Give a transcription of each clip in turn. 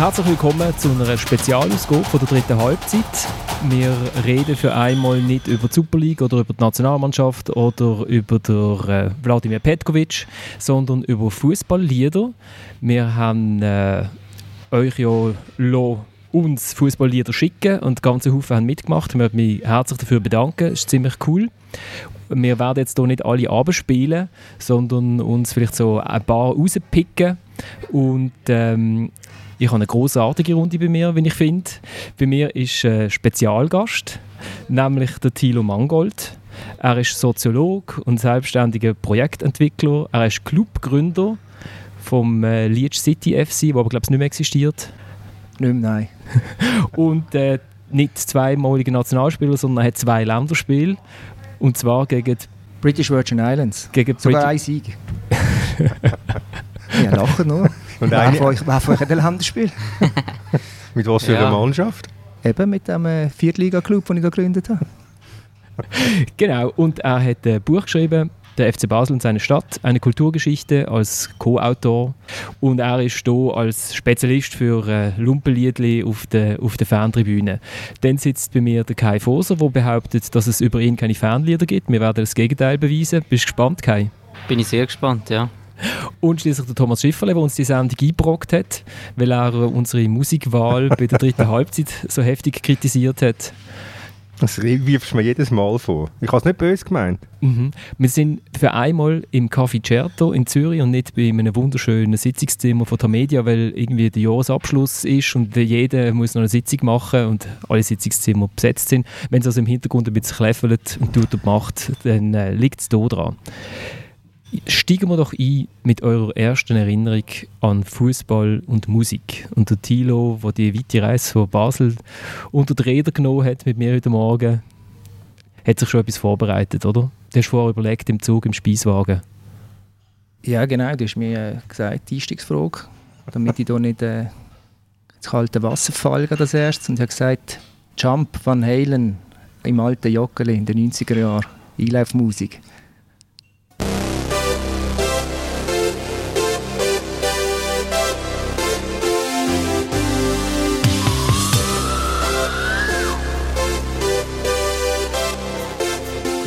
Herzlich willkommen zu einer Spezialausgabe der dritten Halbzeit. Wir reden für einmal nicht über die Super League oder über die Nationalmannschaft oder über der, äh, Wladimir Petkovic, sondern über Fußballlieder. Wir haben äh, euch ja uns Fußballlieder schicken und ganze Haufen haben mitgemacht. Ich möchte mich herzlich dafür bedanken. Es ist ziemlich cool. Wir werden jetzt hier nicht alle abspielen, sondern uns vielleicht so ein paar rauspicken und ähm, ich habe eine großartige Runde bei mir, wie ich finde. Bei mir ist ein Spezialgast, nämlich der Thilo Mangold. Er ist Soziolog und selbstständiger Projektentwickler. Er ist Clubgründer vom äh, Leech City FC, der aber glaube ich nicht mehr existiert. Nicht mehr, nein. und äh, nicht zweimaliger Nationalspieler, sondern er hat zwei Länderspiele. Und zwar gegen British Virgin Islands. Gegen Sogar ein Sieg. ja, nachher nur. Und wer von euch, wer von euch hat ein Länderspiel? mit was für ja. einer Mannschaft? Eben mit dem äh, Viertliga-Club, den ich da gegründet habe. genau, und er hat ein Buch geschrieben, der FC Basel und seine Stadt, eine Kulturgeschichte als Co-Autor. Und er ist hier als Spezialist für äh, Lumpenliedli auf der, auf der Ferntribüne. Dann sitzt bei mir der Kai Foser, der behauptet, dass es über ihn keine Fernlieder gibt. Wir werden das Gegenteil beweisen. Bist du gespannt, Kai? Bin ich sehr gespannt, ja. Und schließlich der Thomas Schifferle, der uns die Sendung eingebrockt hat, weil er unsere Musikwahl bei der dritten Halbzeit so heftig kritisiert hat. Das wirfst du mir jedes Mal vor. Ich habe es nicht böse gemeint. Mhm. Wir sind für einmal im Café Certo in Zürich und nicht bei einem wunderschönen Sitzungszimmer von der Media, weil irgendwie der Jahresabschluss ist und jeder muss noch eine Sitzung machen und alle Sitzungszimmer besetzt sind. Wenn es also im Hintergrund ein bisschen kläffelt und tut und macht, dann äh, liegt es da dran. Steigen wir doch ein mit eurer ersten Erinnerung an Fußball und Musik. Und der Thilo, der die weite Reise von Basel unter die Räder genommen hat mit mir heute Morgen, hat sich schon etwas vorbereitet, oder? Du hast vorher überlegt, im Zug, im Speiswagen. Ja, genau. Du hast mir äh, gesagt, die Einstiegsfrage, damit ich hier nicht äh, ins kalte Wasser falle als erstes. Und ich habe gesagt, Jump Van Halen im alten Joggeli in den 90er Jahren, Einlaufmusik.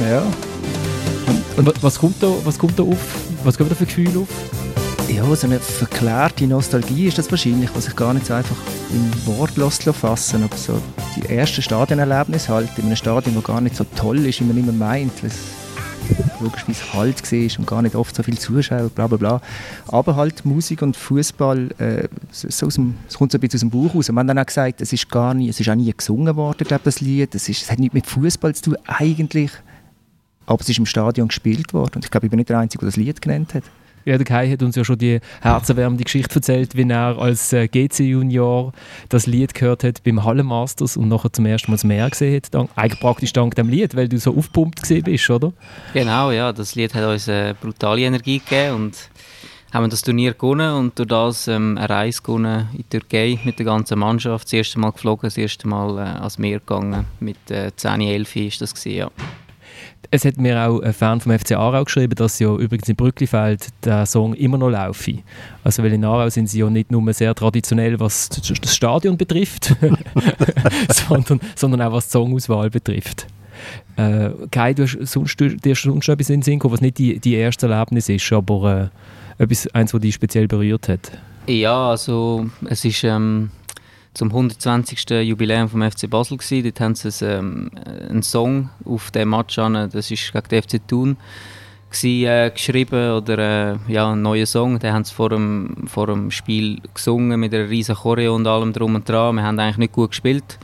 Ja. Und, und was kommt da, was kommt da auf? Was kommt da für Gefühl auf? Ja, so eine verklärte Nostalgie ist das wahrscheinlich, was ich gar nicht so einfach in Wort fassen aber so die ersten Stadionerlebnisse halt, in einem Stadion, das gar nicht so toll ist, wie man immer meint, weil es logischerweise halt war und gar nicht oft so viele Zuschauer, bla bla bla. Aber halt Musik und Fußball, äh, so es kommt so ein bisschen aus dem Buch raus. Man hat dann auch gesagt, es ist gar nie, es ist auch nie gesungen worden, glaube das Lied. Es, ist, es hat nichts mit Fußball zu tun, eigentlich. Aber es ist im Stadion gespielt worden. Und ich glaube, ich bin nicht der Einzige, der das Lied genannt hat. Ja, der Kai hat uns ja schon die herzerwärmende Geschichte erzählt, wie er als äh, GC-Junior das Lied gehört hat beim Hallenmasters und nachher zum ersten Mal das Meer gesehen hat. Dank, eigentlich praktisch dank dem Lied, weil du so aufgepumpt gesehen bist, oder? Genau, ja. Das Lied hat uns eine brutale Energie gegeben und haben das Turnier gewonnen und durch das ähm, eine Reise gewonnen in die Türkei mit der ganzen Mannschaft. Das erste Mal geflogen, das erste Mal äh, ans Meer gegangen. Mit äh, 10, 11 war das, gewesen, ja. Es hat mir auch ein Fan vom FC Aarau geschrieben, dass ja übrigens in Brücklifeld der Song immer noch laufe. Also weil in Aarau sind sie ja nicht nur sehr traditionell, was das Stadion betrifft, sondern, sondern auch was die Songauswahl betrifft. Äh, Kai, du hast sonst, dir ist sonst etwas in den Sinn gekommen, was nicht die, die erste Erlebnis ist, aber äh, etwas, eins, was dich speziell berührt hat? Ja, also es ist... Ähm zum 120. Jubiläum vom FC Basel gewesen. Dort haben sie ähm, einen Song auf dem Match an, das ist gegen den FC Thun gewesen, äh, geschrieben oder äh, ja, einen neuen Song. Den haben sie vor dem, vor dem Spiel gesungen mit einer riesen Choreo und allem drum und dran. Wir haben eigentlich nicht gut gespielt.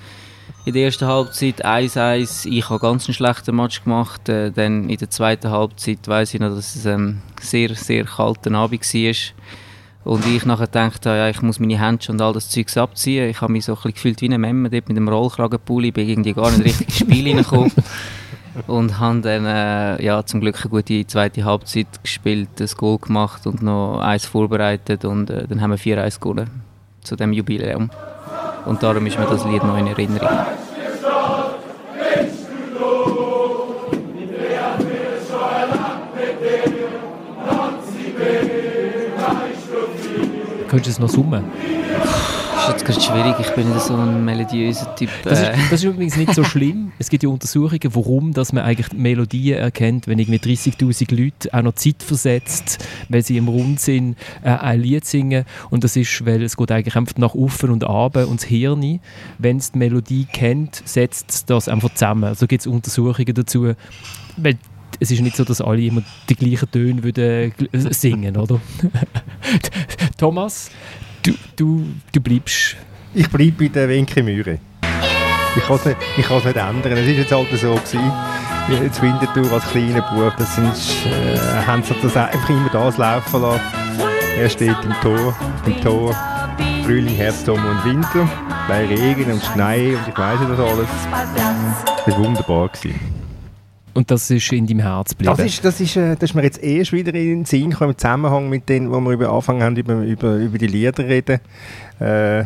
In der ersten Halbzeit 1-1. Ich habe ganz einen schlechten Match gemacht. Äh, dann in der zweiten Halbzeit weiß ich noch, dass es ein ähm, sehr, sehr kalter Abend war. Und ich nachher gedacht ja, ich muss meine Hände und all das Zeugs abziehen. Ich habe mich so ein bisschen gefühlt wie ein Memme dort mit dem Rollkragenpulli, bin irgendwie gar nicht richtig ins Spiel reingekommen. Und habe dann äh, ja, zum Glück eine gute zweite Halbzeit gespielt, das Goal gemacht und noch eins vorbereitet und äh, dann haben wir 4-1 gewonnen zu dem Jubiläum. Und darum ist mir das Lied noch in Erinnerung. Könntest du es noch summen? Das ist jetzt ist schwierig, ich bin nicht so ein melodiöser Typ. Das ist, äh. das ist übrigens nicht so schlimm. Es gibt ja Untersuchungen, warum dass man eigentlich Melodien erkennt, wenn irgendwie 30'000 Leute auch noch Zeit versetzt, wenn sie im Rund sind, äh, ein Lied singen. Und das ist, weil es geht eigentlich einfach nach oben und ab und das Hirn, wenn es die Melodie kennt, setzt es das einfach zusammen. Also gibt es Untersuchungen dazu, weil es ist nicht so, dass alle immer die gleichen Töne würden singen, oder? Thomas, du, du, du bleibst... Ich bleibe bei der Winke Mühre. Ich kann es nicht, nicht ändern. Es war jetzt halt so. Gewesen. Jetzt Winterthur als kleiner Bub, das sind, äh, haben sie das einfach immer das laufen lassen. Er steht im Tor, im Tor, Frühling, Herbst, Sommer und Winter, bei Regen und Schnee und ich weiß nicht das alles. Das war wunderbar. Gewesen. Und das ist in deinem Herz geblieben? Das ist, das ist, äh, das ist mir jetzt erst wieder in den Sinn gekommen, im Zusammenhang mit denen, wo wir über angefangen haben, über, über, über die Lieder reden. Äh,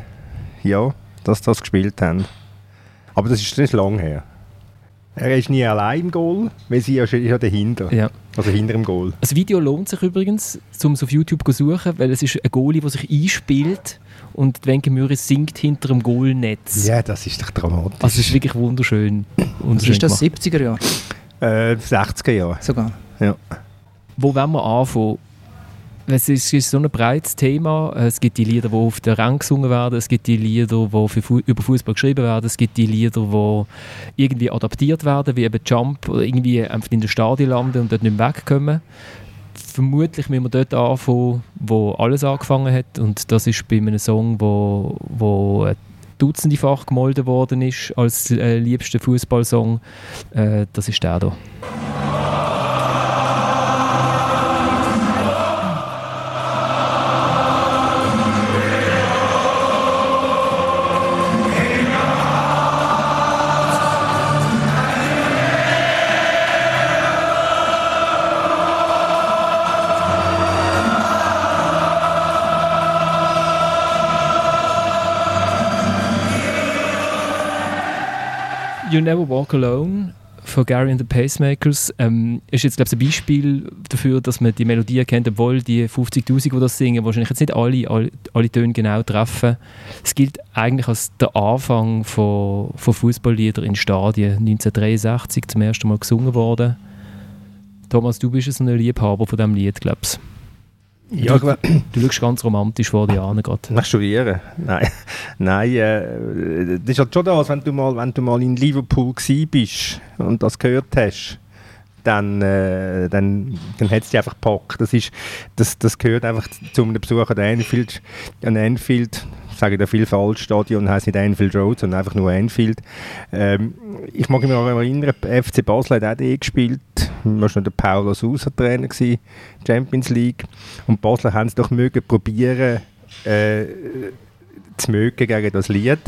ja, dass das gespielt haben. Aber das ist, das ist lang her. Er ist nie allein im Goal, weil sie ja, ist ja dahinter. Ja. Also hinter dem Goal. Das Video lohnt sich übrigens, um es auf YouTube zu suchen, weil es ist ein Goalie, der sich einspielt und Wenke Müris singt hinter dem Goalnetz. Ja, das ist doch dramatisch. Also es ist wirklich wunderschön. wunderschön ist das, 70er Jahre? Äh, 60er Jahre. Sogar? Ja. Wo wollen wir anfangen? Es ist, ist, so ein breites Thema. Es gibt die Lieder, die auf der Rang gesungen werden, es gibt die Lieder, die für, über Fußball geschrieben werden, es gibt die Lieder, die irgendwie adaptiert werden, wie eben Jump oder irgendwie einfach in der Stadion landen und dort nicht mehr wegkommen. Vermutlich müssen wir dort anfangen, wo alles angefangen hat und das ist bei einem Song, wo, wo dutzendefach gemolden worden ist als äh, liebster Fußballsong. Äh, das ist der hier. You Never Walk Alone von Gary and the Pacemakers ähm, ist jetzt glaube ich ein Beispiel dafür, dass man die Melodie kennt, obwohl die 50'000, die das singen, wahrscheinlich jetzt nicht alle, alle, alle Töne genau treffen. Es gilt eigentlich als der Anfang von, von Fußballliedern in Stadien, 1963 zum ersten Mal gesungen worden. Thomas, du bist ein Liebhaber von diesem Lied, glaubst du? Ja, du, du schaust ganz romantisch vor dir an. Nach Studieren? Nein, Nein äh, das ist halt schon das, wenn du mal, wenn du mal in Liverpool bist und das gehört hast, dann, äh, dann, dann hat es dich einfach gepackt. Das, das, das gehört einfach zu einem Besuch an Anfield. An Anfield sage da viel falsch, Stadion heisst nicht Anfield Road, sondern einfach nur Anfield. Ähm, ich mag mich noch erinnern, FC Basel hat auch die gespielt, war noch der Paulo Sousa Trainer gewesen, Champions League. Und Basel haben es doch mögen probieren, äh, zu mögen gegen das Lied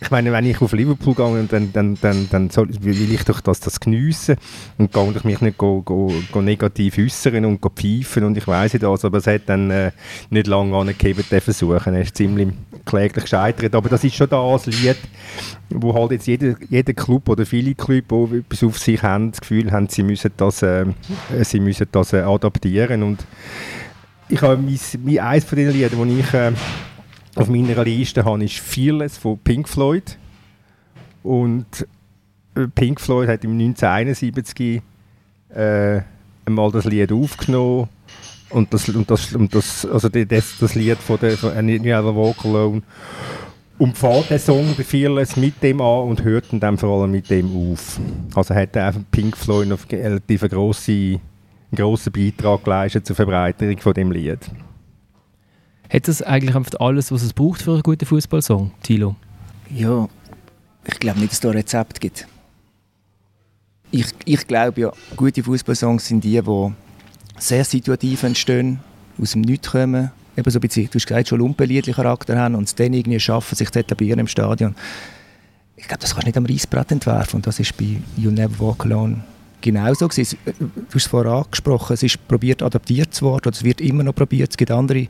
ich meine, wenn ich auf Liverpool gehe, dann, dann, dann, dann soll, will ich doch das, das geniessen. Und gehe ich mich nicht go, go, go negativ äußern und go pfeifen und ich weiss das, aber es hat dann äh, nicht lange angegeben, den Versuch. Er ist ziemlich kläglich gescheitert, aber das ist schon das Lied, wo halt jetzt jeder, jeder Club oder viele Clubs, die etwas auf sich haben, das Gefühl haben, sie müssen das, äh, sie müssen das äh, adaptieren. Und ich habe mein, mein, eins von den Liedern, die ich äh, auf meiner Liste habe ich Fearless von Pink Floyd. Und äh, Pink Floyd hat im 1971 äh, einmal das Lied aufgenommen. Und das, und das, und das, also das, das Lied von der von Never Walk Alone und fährt den Song bei Fearless mit dem an und hört dann vor allem mit dem auf. Also hat einfach Pink Floyd einen relativ grossen, grossen Beitrag geleistet zur Verbreiterung von dem Lied. Hat das eigentlich alles, was es braucht für einen guten Fußballsong, Thilo? Ja, ich glaube nicht, dass es da ein Rezept gibt. Ich, ich glaube ja, gute Fußballsongs sind die, die sehr situativ entstehen, aus dem Nichts kommen, eben so ein bisschen, du hast gesagt, schon lumpenliedlichen Charakter haben und es dann irgendwie schaffen, sich zu etablieren im Stadion. Ich glaube, das kannst du nicht am Reisbrett entwerfen und das ist bei You Never Walk Alone genauso gewesen. Du hast es vorher angesprochen, es ist probiert adaptiert zu werden, oder es wird immer noch probiert. Es gibt andere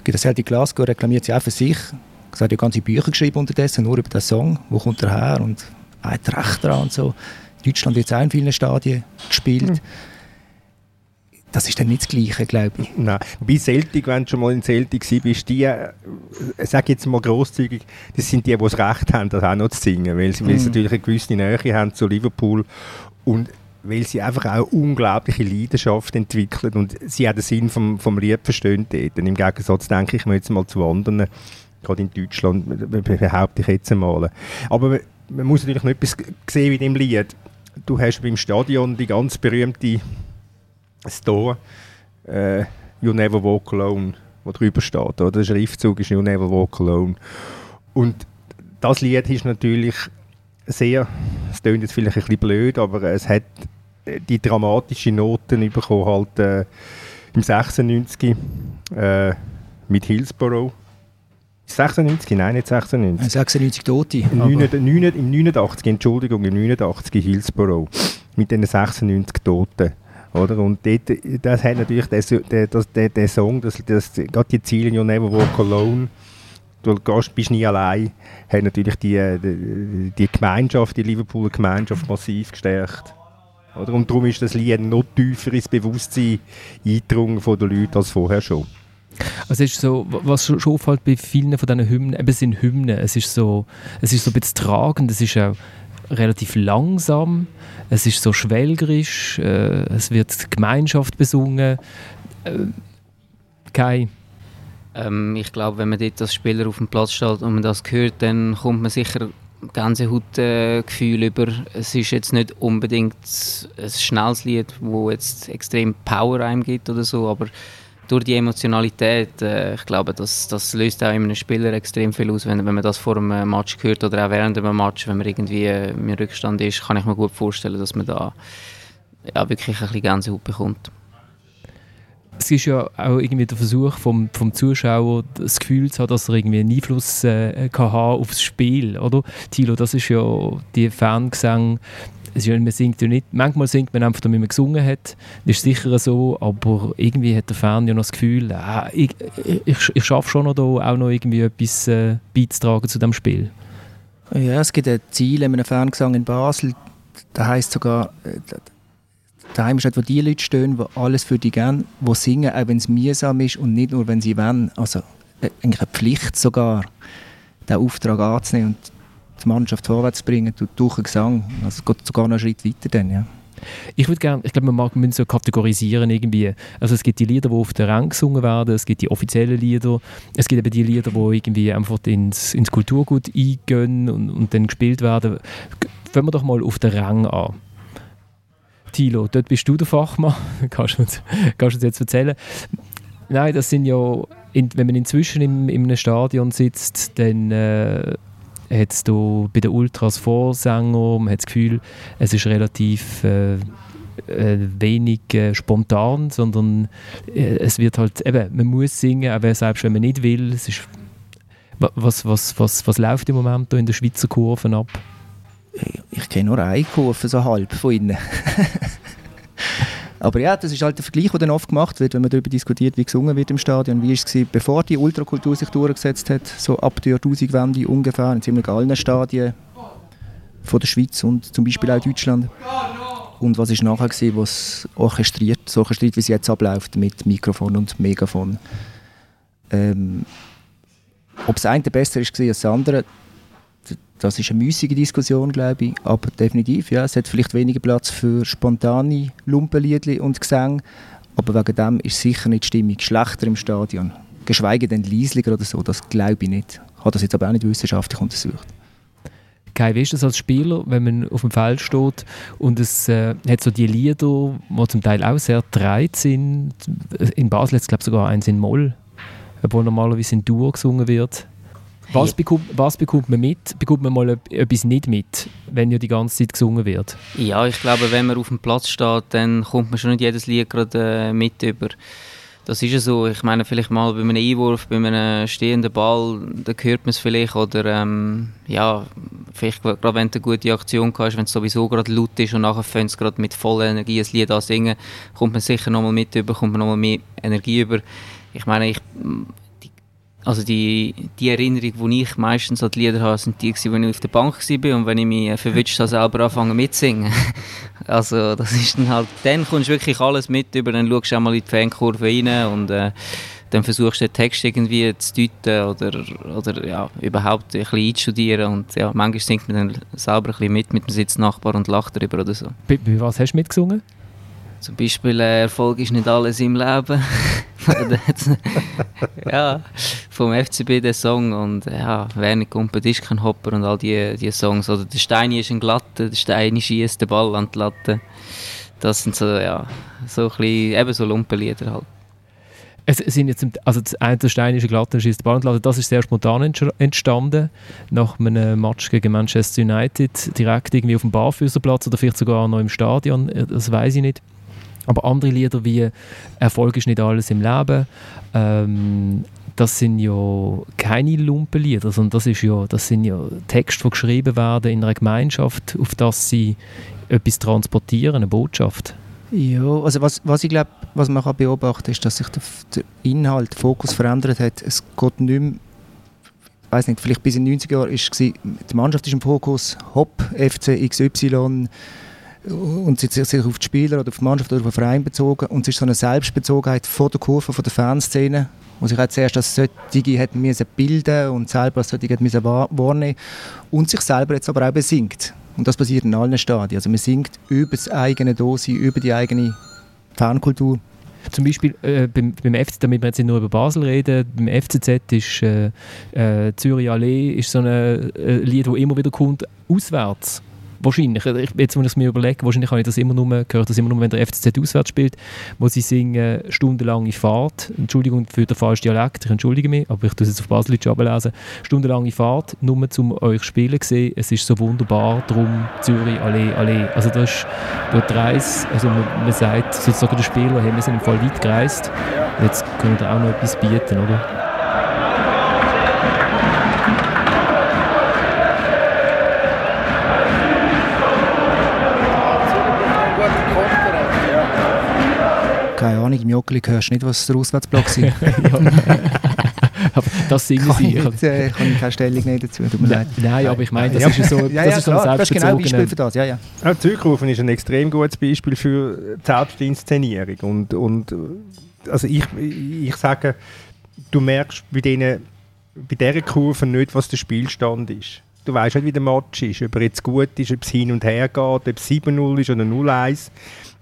es gibt das die Glasgow, reklamiert sie auch für sich. Sie hat ja ganze Bücher geschrieben unterdessen, nur über den Song. Wo kommt er her und hat Recht daran und so. In Deutschland wird es auch in vielen Stadien gespielt. Mhm. das ist dann nicht das Gleiche, glaube ich. Nein, bei Celtic, wenn du schon mal in Celtic bist, die, äh, sag jetzt mal grosszügig, das sind die, die das Recht haben, das auch noch zu singen, weil sie, mm. weil sie mhm. natürlich eine gewisse Nähe haben zu Liverpool und weil sie einfach auch unglaubliche Leidenschaft entwickeln und sie auch den Sinn vom, vom Lied verstehen dort. Im Gegensatz denke ich mir jetzt mal zu anderen, gerade in Deutschland, behaupte ich jetzt einmal. Aber man muss natürlich noch etwas sehen wie dem Lied. Du hast beim Stadion die ganz berühmte Store äh, You Never Walk Alone, wo drüber steht. Oder? Der Schriftzug ist You Never Walk Alone. Und das Lied ist natürlich sehr, es klingt jetzt vielleicht ein bisschen blöd, aber es hat die dramatischen Noten bekommen, halt äh, im 96 äh, mit Hillsborough. 96? Nein, nicht 96. 96 Tote. Im, 89, Im 89, Entschuldigung, im 89 Hillsborough. Mit den 96 Toten. Oder? Und dort, das hat natürlich der, der, der, der Song, das, das, gerade die Ziele You Never Walk Alone, du gehst, bist nie allein, hat natürlich die, die, die Gemeinschaft, die Liverpooler Gemeinschaft massiv gestärkt. Oder? Und darum ist das Lied noch tiefer ins Bewusstsein eingedrungen von den Leuten als vorher schon. Also ist so, was schon auffällt bei vielen von diesen Hymnen, eben sind Hymnen, es ist so, es ist so ein bisschen tragend, es ist auch relativ langsam, es ist so schwelgerisch, äh, es wird Gemeinschaft besungen. Äh, Kai? Ähm, ich glaube, wenn man dort als Spieler auf dem Platz steht und man das hört, dann kommt man sicher ganze Hautgefühl über. Es ist jetzt nicht unbedingt ein schnelles Lied, wo jetzt extrem Power gibt oder so, aber durch die Emotionalität, äh, ich glaube, das, das löst auch in einem Spieler extrem viel aus, wenn, wenn man das vor einem Match hört oder auch während einem Match, wenn man irgendwie äh, im Rückstand ist, kann ich mir gut vorstellen, dass man da ja, wirklich ein bisschen Gänsehaut bekommt. Es ist ja auch irgendwie der Versuch vom, vom Zuschauer, das Gefühl zu haben, dass er irgendwie einen Einfluss äh, kann haben auf das Spiel, oder? Thilo, das ist ja die Fangesang, es ist, man singt ja nicht, manchmal singt man einfach, damit man gesungen hat, das ist sicher so, aber irgendwie hat der Fan ja noch das Gefühl, äh, ich, ich, ich schaffe schon noch da auch noch irgendwie etwas äh, beizutragen zu dem Spiel. Ja, es gibt ein Ziel in einem Fangesang in Basel, da heißt sogar, äh, daheim ist wo die Leute stehen, die alles für dich geben, die singen, auch wenn es mühsam ist und nicht nur, wenn sie wollen. Also äh, eigentlich eine Pflicht sogar, den Auftrag anzunehmen. Und die Mannschaft vorwärts bringen durch den Gesang. Also geht sogar noch einen Schritt weiter dann, ja. Ich würde gerne, ich glaube, man muss so kategorisieren irgendwie. Also es gibt die Lieder, die auf der Rang gesungen werden, es gibt die offiziellen Lieder, es gibt eben die Lieder, die irgendwie einfach ins, ins Kulturgut eingehen und, und dann gespielt werden. Fangen wir doch mal auf den Rang an. Tilo, dort bist du der Fachmann, kannst du uns, kannst du uns jetzt erzählen. Nein, das sind ja, in, wenn man inzwischen in, in einem Stadion sitzt, dann äh, hat es bei den Ultras Vorsänger, man hat das Gefühl, es ist relativ äh, äh, wenig äh, spontan, sondern äh, es wird halt, eben, man muss singen, aber selbst wenn man nicht will, es ist, was, was, was, was läuft im Moment in der Schweizer Kurven ab? Ich, kenne nur eine Kurve, so halb von innen. Aber ja, das ist halt der Vergleich, der dann oft gemacht wird, wenn man darüber diskutiert, wie gesungen wird im Stadion. Wie war es, bevor die Ultrakultur sich durchgesetzt hat, so ab der Jahrtausendwende ungefähr, in ziemlich allen Stadien von der Schweiz und zum Beispiel auch Deutschland. Und was ist nachher gewesen, was orchestriert, so orchestriert, wie es jetzt abläuft, mit Mikrofon und Megafon. Ähm, ob das eine besser ist als das andere, das ist eine müßige Diskussion, glaube ich, aber definitiv, ja, es hat vielleicht weniger Platz für spontane Lumpenliedli und Gesänge, aber wegen dem ist sicher nicht die Stimmung schlechter im Stadion. Geschweige denn leislicher oder so, das glaube ich nicht. Ich habe das jetzt aber auch nicht wissenschaftlich untersucht. Kai, wie ist das als Spieler, wenn man auf dem Feld steht und es äh, hat so die Lieder, die zum Teil auch sehr dreit sind. In Basel es glaube ich sogar eins in Moll, obwohl normalerweise in Dur gesungen wird. Was, bekommt, was bekommt man mit? Bekommt man mal etwas nicht mit, wenn ja die ganze Zeit gesungen wird? Ja, ich glaube, wenn man auf dem Platz steht, dann kommt man schon nicht jedes Lied gerade äh, mit über. Das ist ja so. Ich meine, vielleicht mal bei einem Einwurf, bei einem stehenden Ball, da hört man es vielleicht. Oder ähm, ja, vielleicht gerade wenn du eine gute Aktion hast, wenn es sowieso gerade laut ist und nachher fängt es gerade mit voller Energie ein Lied an singen, kommt man sicher nochmal mit über, kommt man nochmal mehr Energie über. Ich meine, ich also die, die Erinnerung, die ich meistens an die Lieder habe, sind die, als ich auf der Bank war und wenn ich mich verwünscht habe, selber anfangen mitzusingen. Also das ist dann halt, dann kommst du wirklich alles mit über, dann schaust du auch mal in die Fankurve rein und äh, dann versuchst du den Text irgendwie zu deuten oder, oder ja, überhaupt ein bisschen einzustudieren und ja, manchmal singt man dann selber ein bisschen mit mit dem Sitznachbar und lacht darüber oder so. Bei, bei was hast du mitgesungen? Zum Beispiel äh, Erfolg ist nicht alles im Leben. ja, vom FCB der Song und ja, wer nicht kumpelt ist kein Hopper und all die, die Songs. Oder der Steini ist ein Glatte, der Steini schießt den Ball an die Latte. Das sind so, ja, so ein bisschen, eben so Lumpenlieder halt. Es sind jetzt, also das eine der steinische Glatte schießt Ball und das ist sehr spontan entstanden, nach einem Match gegen Manchester United, direkt irgendwie auf dem Barfüßerplatz oder vielleicht sogar noch im Stadion, das weiß ich nicht. Aber andere Lieder wie Erfolg ist nicht alles im Leben, ähm, das sind ja keine Lumpenlieder, sondern das, ist ja, das sind ja Texte, die geschrieben werden in einer Gemeinschaft, auf das sie etwas transportieren, eine Botschaft. Ja, also was, was ich glaube, was man kann beobachten ist, dass sich der, der Inhalt, der Fokus verändert hat. Es geht nicht mehr, ich weiß nicht, vielleicht bis in den 90er Jahren war die Mannschaft ist im Fokus, Hopp, FC XY, und sie sich auf die Spieler oder auf die Mannschaft oder auf den Verein bezogen und es ist so eine Selbstbezogenheit von der Kurve, von der Fanszene, wo sich auch zuerst als solche hat müssen bilden und selber als solche müssen wahrnehmen und sich selber jetzt aber auch besingt. Und das passiert in allen Stadien. Also man singt über das eigene Dosi, über die eigene Fankultur. Zum Beispiel äh, beim, beim FC, damit wir jetzt nicht nur über Basel reden, beim FCZ ist äh, äh, Zürich Allee ist so ein äh, Lied, das immer wieder kommt, auswärts wahrscheinlich, ich, jetzt muss ich es mir überlegen, wahrscheinlich habe ich das immer nur, gehört das immer nur, wenn der FCZ auswärts spielt, wo sie singen stundenlange Fahrt, Entschuldigung für den falschen Dialekt, ich entschuldige mich, aber ich tue es jetzt auf Baselitsch ablesen, stundenlange Fahrt, nur um euch spielen zu sehen, es ist so wunderbar, drum Zürich, Allee, Allee, also das ist dort Reis, also man, man sagt sozusagen der Spieler, hey, wir sind im Fall weit gereist, jetzt können wir auch noch etwas bieten, oder? Ahnung, im Joggeli hörst du nicht, was der Auswärtsblock ist. aber das singen kann sie. Ich, nicht, äh, kann ich keine Stellung nehmen dazu, tut mir leid. Nein, aber ich meine, das ja. ist so, das ja, ja, ist so ein Das ist genau ein Beispiel für das, ja, ja. ja Zurückrufen ist ein extrem gutes Beispiel für die Selbstinszenierung und, und also ich, ich sage, du merkst bei, denen, bei dieser Kurve nicht, was der Spielstand ist. Du weißt nicht, wie der Match ist, ob er jetzt gut ist, ob es hin und her geht, ob es 7-0 ist oder 0-1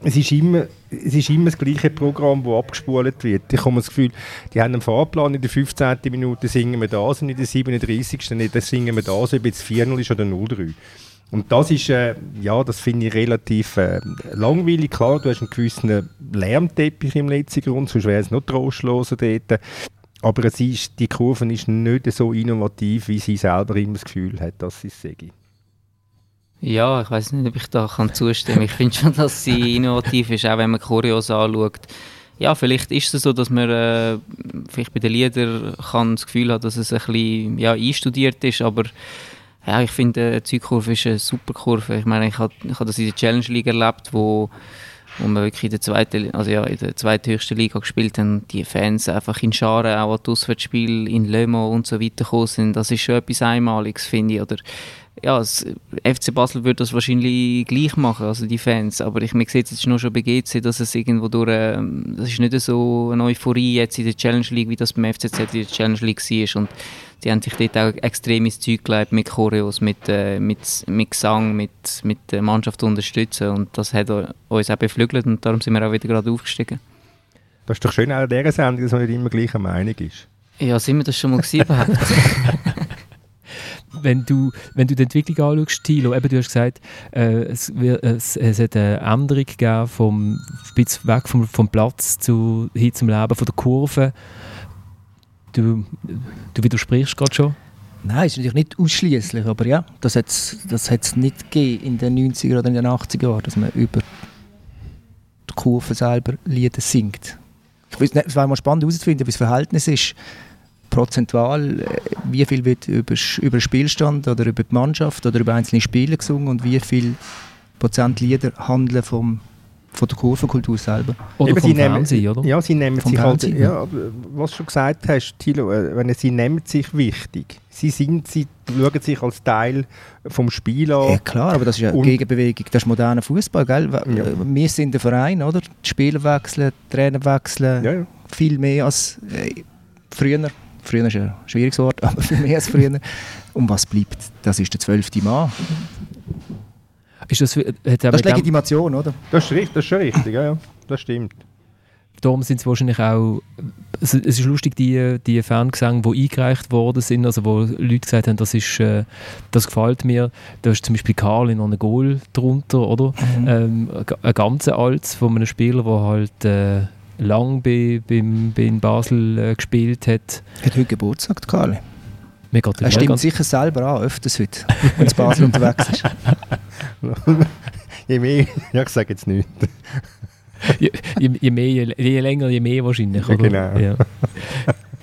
es ist immer, es ist immer das gleiche Programm, das abgespult wird. Ich habe das Gefühl, die haben einen Fahrplan, in der 15. Minute singen wir das und in der 37. Nicht, singen wir das, ob jetzt 4-0 ist oder 0-3. Und das ist, äh, ja, das finde ich relativ äh, langweilig. Klar, du hast einen gewissen Lärmteppich im letzten Grund, sonst wäre es noch trostloser dort. Aber es ist, die Kurve ist nicht so innovativ, wie sie selber immer das Gefühl hat, dass sie es sagen. Ja, ich weiß nicht, ob ich da kann zustimmen. Ich finde schon, dass sie innovativ ist, auch wenn man Choreos anschaut. Ja, vielleicht ist es so, dass man äh, vielleicht bei den Liedern kann das Gefühl hat, dass es ein bisschen ja, einstudiert ist, aber ja, ich finde, die Zeugkurve ist eine super Kurve. Ich meine, ich habe ich hab das in der Challenge League erlebt, wo, wo wir wirklich in der zweiten, also ja, in der zweithöchsten Liga gespielt haben, die Fans einfach in Scharen auch an die Auswärtsspiele in Le Mans und so weiter gekommen sind. Das ist schon etwas Einmaliges, finde ich. Oder ja, das FC Basel würde das wahrscheinlich gleich machen, also die Fans. Aber ich, man sieht jetzt nur schon bei GC, dass es irgendwo durch, äh, das ist nicht so eine Euphorie jetzt in der Challenge League, wie das beim FCZ in der Challenge League war. Und die haben sich dort auch extrem ins Zeug gelegt mit Choreos, mit, äh, mit, mit Gesang, mit, mit der Mannschaft unterstützen. Und das hat uns auch beflügelt und darum sind wir auch wieder gerade aufgestiegen. Das ist doch schön an dieser Sendung, dass man nicht immer gleicher Meinung ist. Ja, sind wir das schon mal gesehen überhaupt? wenn du, wenn du die Entwicklung anschaust, Thilo, eben, du hast gesagt, äh, es, es, es hat eine Änderung gegeben vom weg vom, vom Platz zu, hin zum Leben, von der Kurve. Du, du widersprichst gerade schon. Nein, ist natürlich nicht ausschließlich, aber ja, das hat es das nicht gegeben in den 90er oder in den 80er Jahren, dass man über die Kurve selber Lieder singt. es wäre mal spannend herauszufinden, wie das Verhältnis ist prozentual, äh, wie viel wird über, über Spielstand oder über die Mannschaft oder über einzelne Spiele gesungen und wie viel Prozent Lieder handeln vom, von der Kurvenkultur selber. Oder Eben, vom sie nehmen- Fernsehen, oder? Ja, sie nehmen Vom sich halt, Fernsehen, ja, was du schon gesagt hast, Thilo, äh, wenn sie nehmen sich wichtig. Sie sind, sie schauen sich als Teil vom Spiel an. Ja klar, aber das ist ja eine Und- Gegenbewegung, das ist moderner Fußball, gell? Ja. Wir sind der Verein, oder? Die Spieler wechseln, die Trainer wechseln, Ja, ja. viel mehr als äh, früher. Früher ist ein schwieriges Wort, aber viel mehr als früher. Und was bleibt? Das ist der zwölfte Mann. Ist das, hat Das ist Legitimation, oder? Das ist richtig, das ist schon richtig, ja, ja. Das stimmt. Darum sind es wahrscheinlich auch. Es, ist lustig, die, die Fangesänge, die eingereicht worden sind, also wo Leute gesagt haben, das, ist, äh, das gefällt mir. Da ist zum Beispiel Karl in einem Goal drunter, oder? Ähm, ein ga- ein ganz altes von einem Spieler, der halt äh, lang bei, beim, bei in Basel äh, gespielt hat. Hat heute Geburtstag, geht Er stimmt sicher selber an, öfters heute, wenn es Basel unterwegs ist. Je mehr, ja, ich sage jetzt nichts. je, je, je, mehr, je, je länger, je mehr wahrscheinlich. Ja, Oder? genau. Ja.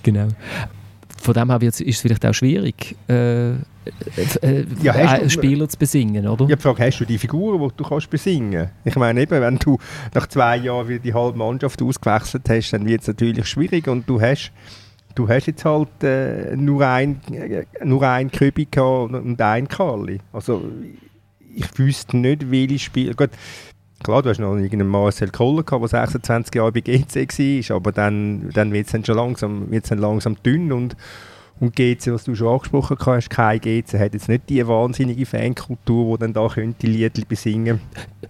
genau. Von dem her ist es vielleicht auch schwierig, äh, äh, Ja, du- äh, Spieler zu besingen, oder? Ja, die Frage, hast du die Figuren, die du kannst besingen Ich meine, eben, wenn du nach zwei Jahren wieder die halbe Mannschaft ausgewechselt hast, dann wird es natürlich schwierig und du hast, du hast jetzt halt äh, nur ein, äh, nur ein Köbi gehabt und ein Karli. Also ich wüsste nicht, welche Spieler... Gut, klar, du hast noch irgendeinen Marcel Koller gehabt, der 26 Jahre bei GC war, aber dann, dann wird es dann schon langsam, wird's dann langsam dünn und und GC, was du schon angesprochen hast, kein GC hat jetzt nicht die wahnsinnige Fankultur, die dann da könnte Liedli besingen.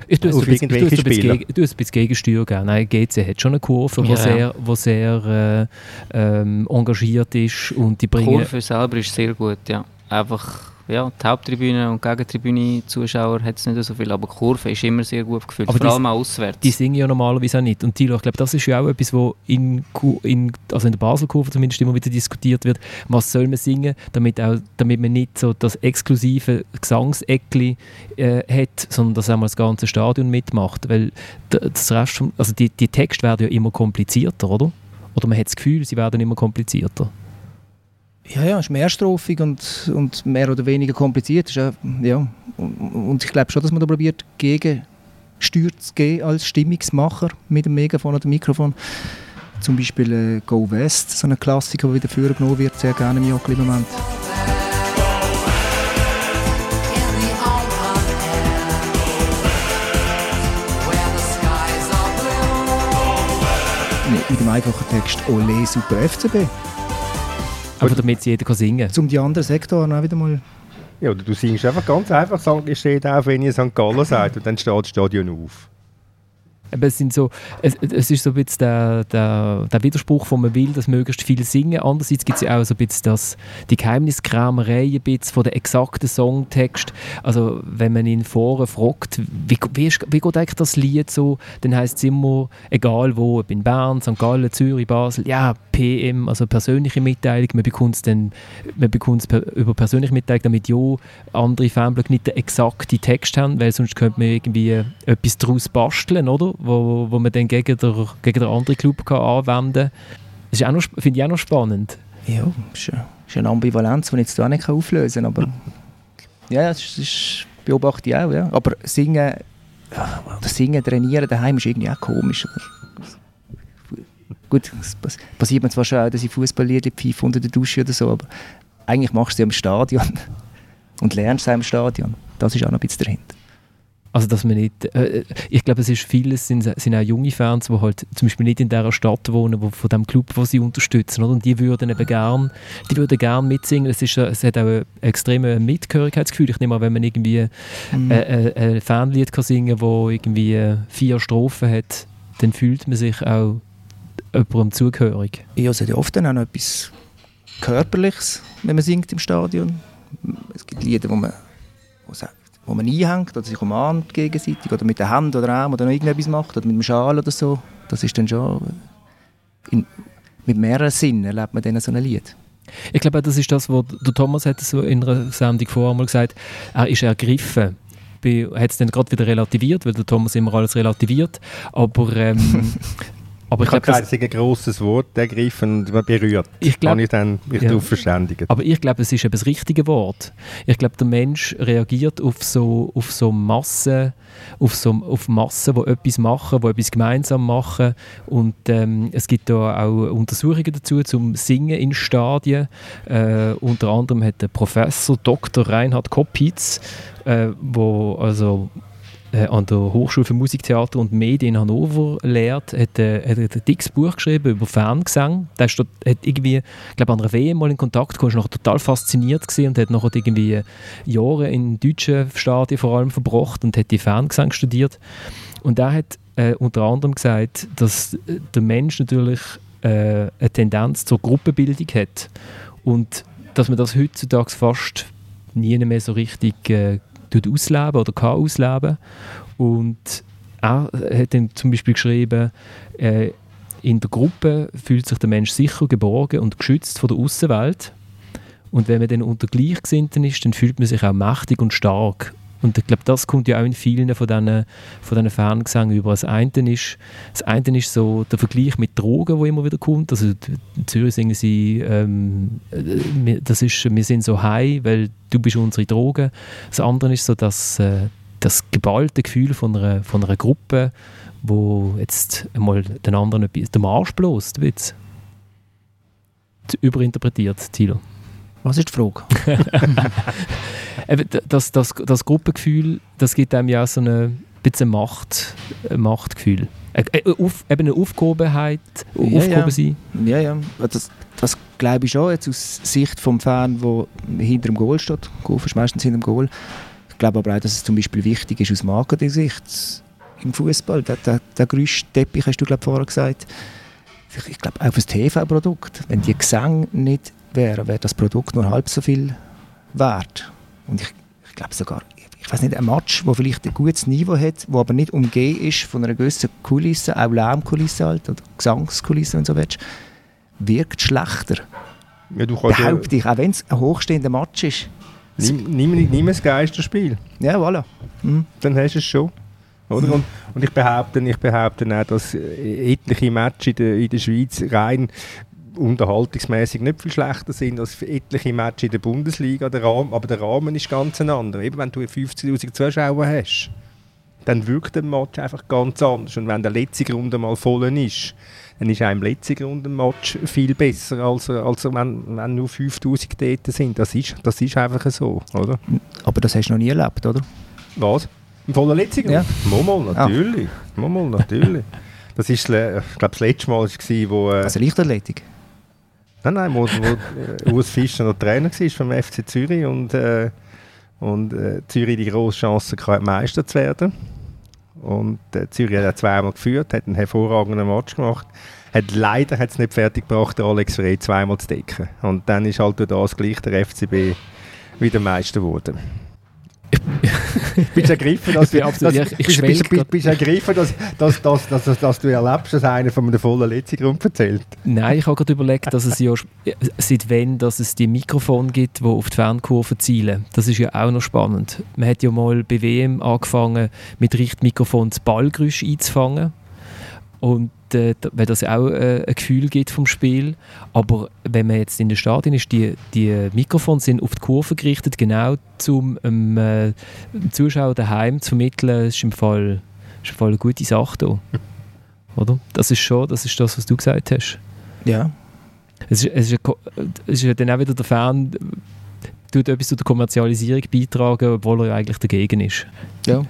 Ich tue Auf irgendwelche ein bisschen Spieler. tue es ein bisschen Gegensteuer geben. Nein, GC hat schon eine Kurve, die Ja. sehr, wo sehr äh, ähm, engagiert ist und die Die. Kurve selber ist sehr gut, ja. Einfach, ja, die Haupttribüne und Gegentribüne Zuschauer hat es nicht so viel, aber die Kurve ist immer sehr gut gefüllt, Aber vor allem auch auswärts. Die singen ja normalerweise auch nicht. Und Thilo, ich glaube, das ist ja auch etwas, wo in, in, also in der Basel-Kurve zumindest immer wieder diskutiert wird. Was soll man singen, damit, auch, damit man nicht so das exklusive Gesangseckli äh, hat, sondern dass auch mal das ganze Stadion mitmacht. Weil das Rest also die, die Texte werden ja immer komplizierter, oder? Oder man hat das Gefühl, sie werden immer komplizierter. Ja, ja, ist mehrstrophig und, und mehr oder weniger kompliziert. Ist ja, ja. Und, ich glaube schon, dass man da probiert, Gegensteuer zu geben als Stimmungsmacher mit dem Megafon oder Mikrofon. Zum Beispiel äh, Go West, so ein Klassiker, der wieder vorgenommen wird, sehr gerne im Jockli im Moment. Mit dem einfachen Text Ole Super FCB. Einfach damit es jeder kann singen kann. Um die anderen Sektoren auch wieder mal Ja, oder du singst einfach ganz einfach, sag- es steht auf, wenn ihr St. Gallen sagt und dann steht das Stadion auf. Aber es, sind so, es, es ist so ein bisschen der, der, der Widerspruch, wo man will, dass möglichst viel singen. Andererseits gibt es ja auch so ein bisschen das, die Geheimniskrämerei ein bisschen von der exakten Songtext. Also wenn man ihn vorher fragt, wie, wie, ist, wie geht eigentlich das Lied so, dann heisst es immer, egal wo, ob in Bern, St. Gallen, Zürich, Basel, ja, PM, also persönliche Mitteilung, man bekommt es dann man bekommt's per, über persönliche Mitteilung, damit ja andere Fanblöcke nicht den exakten Text haben, weil sonst könnte man irgendwie etwas daraus basteln, oder? Wo, wo man dann gegen den, gegen den anderen Club kann anwenden kann. Das finde ich auch noch spannend. Ja, ist, ist eine Ambivalenz, die ich jetzt auch nicht auflösen kann. Aber ja, das, ist, das beobachte ich auch. Ja. Aber singen, ja, oder singen, trainieren daheim ist irgendwie auch komisch. Gut, es pass- passiert mir zwar schon auch, dass ich Fußballlieder pfeife unter der Dusche oder so, aber eigentlich machst du sie im Stadion und lernst sie auch im Stadion. Das ist auch noch ein bisschen dahinter. Also dass man nicht, äh, ich glaube es ist vieles, sind, sind auch junge Fans, die halt zum Beispiel nicht in dieser Stadt wohnen, wo, von dem Club, wo sie unterstützen, oder? und die würden eben gern, die würden gern mitsingen, es, ist, äh, es hat auch ein extremes Mitgehörigkeitsgefühl, ich nehme an, wenn man irgendwie Mhm. äh, äh, ein Fanlied kann singen wo irgendwie äh, vier Strophen hat, dann fühlt man sich auch jemandem zugehörig. Ja, es hat ja oft dann auch noch etwas Körperliches, wenn man singt im Stadion. Es gibt Lieder, wo man, wo sa- wo man einhängt oder sich umarmt gegenseitig oder mit der Hand oder Arm oder noch irgendetwas macht oder mit dem Schal oder so. Das ist dann schon... In, mit mehreren Sinnen erlebt man dann so ein Lied. Ich glaube, das ist das, was der Thomas hat so in einer Sendung vorher mal gesagt, er ist ergriffen. Er hat es dann gerade wieder relativiert, weil der Thomas immer alles relativiert. Aber ähm, Aber ich, ich glaube, es ist ein grosses Wort ergriffen und berührt. Ich glaube, ich dann mich ja. darauf verständigt. Aber ich glaube, es ist eben das richtige Wort. Ich glaube, der Mensch reagiert auf so, auf so Massen, auf so auf Massen, die etwas machen, die etwas gemeinsam machen. Und ähm, es gibt da auch Untersuchungen dazu zum Singen in Stadien. Äh, unter anderem hat der Professor Dr. Reinhard Koppitz, äh, wo also äh, an der Hochschule für Musiktheater und Medien in Hannover lehrt, hat, äh, hat ein dickes Buch geschrieben über Ferngesang. Der ist hat irgendwie, glaube, an einer WM mal in Kontakt gekommen, nachher total fasziniert gewesen und hat nachher irgendwie Jahre in deutschen Stadien vor allem verbracht und hat die Ferngesang studiert. Und er hat äh, unter anderem gesagt, dass der Mensch natürlich äh, eine Tendenz zur Gruppenbildung hat und dass man das heutzutage fast nie mehr so richtig äh, ausleben oder kann ausleben. Und er hat dann zum Beispiel geschrieben, äh, in der Gruppe fühlt sich der Mensch sicher, geborgen und geschützt von der Außenwelt. Und wenn man dann unter Gleichgesinnten ist, dann fühlt man sich auch mächtig und stark. Und ich glaube, das kommt ja auch in vielen von diesen, von diesen über. Das eine, ist, das eine ist so der Vergleich mit Drogen, der immer wieder kommt. Also in Zürich singen sie, ähm, äh, das ist, wir sind so high, weil du bist unsere Droge. Das andere ist so das, äh, das geballte Gefühl von einer, von einer Gruppe, wo jetzt einmal den anderen etwas, den Marsch bloßt, Witz. Überinterpretiert, Thilo. Was ist die Frage? das, das, das Gruppengefühl, das gibt einem ja so ein bisschen Macht, ein Machtgefühl. Auf, eben eine Aufgehobenheit, ja, aufgehoben sein. Ja, ja. Das, das glaube ich schon, jetzt aus Sicht vom Fan, der hinter dem Goal steht. Golf ist meistens hinter dem Goal. Ich glaube aber auch, dass es zum Beispiel wichtig ist aus Marketing-Sicht im Fußball. Der, der, der Gerüstteppich, hast du glaube vorher gesagt. Ich glaube auch für das TV-Produkt. Wenn die Gesänge nicht wäre, wäre das Produkt nur halb so viel wert. Und ich, ich glaube sogar, ich weiß nicht, ein Match, wo vielleicht ein gutes Niveau hat, wo aber nicht umgeben ist von einer gewissen Kulisse, auch Lärmkulisse halt, oder Gesangskulisse und so weiter, wirkt schlechter. Ja, du Behaupte ich, auch wenn es ein hochstehender Match ist. Nimm, nimm, nimm das Geisterspiel. Ja, voilà. Mhm. Dann hast du es schon. Oder? Mhm. Und, und, ich behaupte, ich behaupte auch, dass etliche Matches in der, in der Schweiz rein unterhaltungsmäßig nicht viel schlechter sind als etliche Matches in der Bundesliga. Der Rahmen, aber der Rahmen ist ganz ein anderer. Eben wenn du 50'000 Zuschauer hast, dann wirkt der Match einfach ganz anders. Und wenn der letzte Runde mal voll ist, dann ist einem letzte Runde Match viel besser, als, als wenn, wenn nur 5000 dort sind. Das ist, das ist einfach so, oder? Aber das hast du noch nie erlebt, oder? Was? Im vollen letzten? Ja. Momal, natürlich. Ah. Momal, natürlich. Das war, ich glaube, das letzte Mal, war, wo... Äh, also Leichtathletik? Nein, nein, wo, wo Urs Fischer noch Trainer war vom FC Zürich und, äh, und äh, Zürich die grosse Chance hatte, Meister zu werden. Und äh, Zürich hat zweimal geführt, hat einen hervorragenden Match gemacht. Hat leider hat's nicht fertig gebracht, Alex Frey zweimal zu decken. Und dann ist halt durch das gleich der FCB wieder Meister geworden bist ergriffen, dass, ich dass, ich, ich bist, bist, bist ergriffen, dass, dass, dass, dass, dass, dass du erlebst, dass einer von einem vollen Letzten erzählt? Nein, ich habe gerade überlegt, dass es ja seit wann dass es die Mikrofone gibt, die auf die Fernkurve zielen. Das ist ja auch noch spannend. Man hat ja mal bei WM angefangen, mit Richtmikrofon das Ballgeräusch einzufangen. Und äh, weil das auch äh, ein Gefühl gibt vom Spiel. Aber wenn man jetzt in den Stadien ist, die, die Mikrofone sind auf die Kurve gerichtet, genau zum ähm, äh, Zuschauer daheim zu vermitteln, ist im Fall, ist im Fall eine gute Sache da. Oder? Das ist schon, das ist das, was du gesagt hast. Ja. Es ist, es ist, es ist dann auch wieder der Fan, tut etwas zu der Kommerzialisierung beitragen, obwohl er eigentlich dagegen ist. Ja.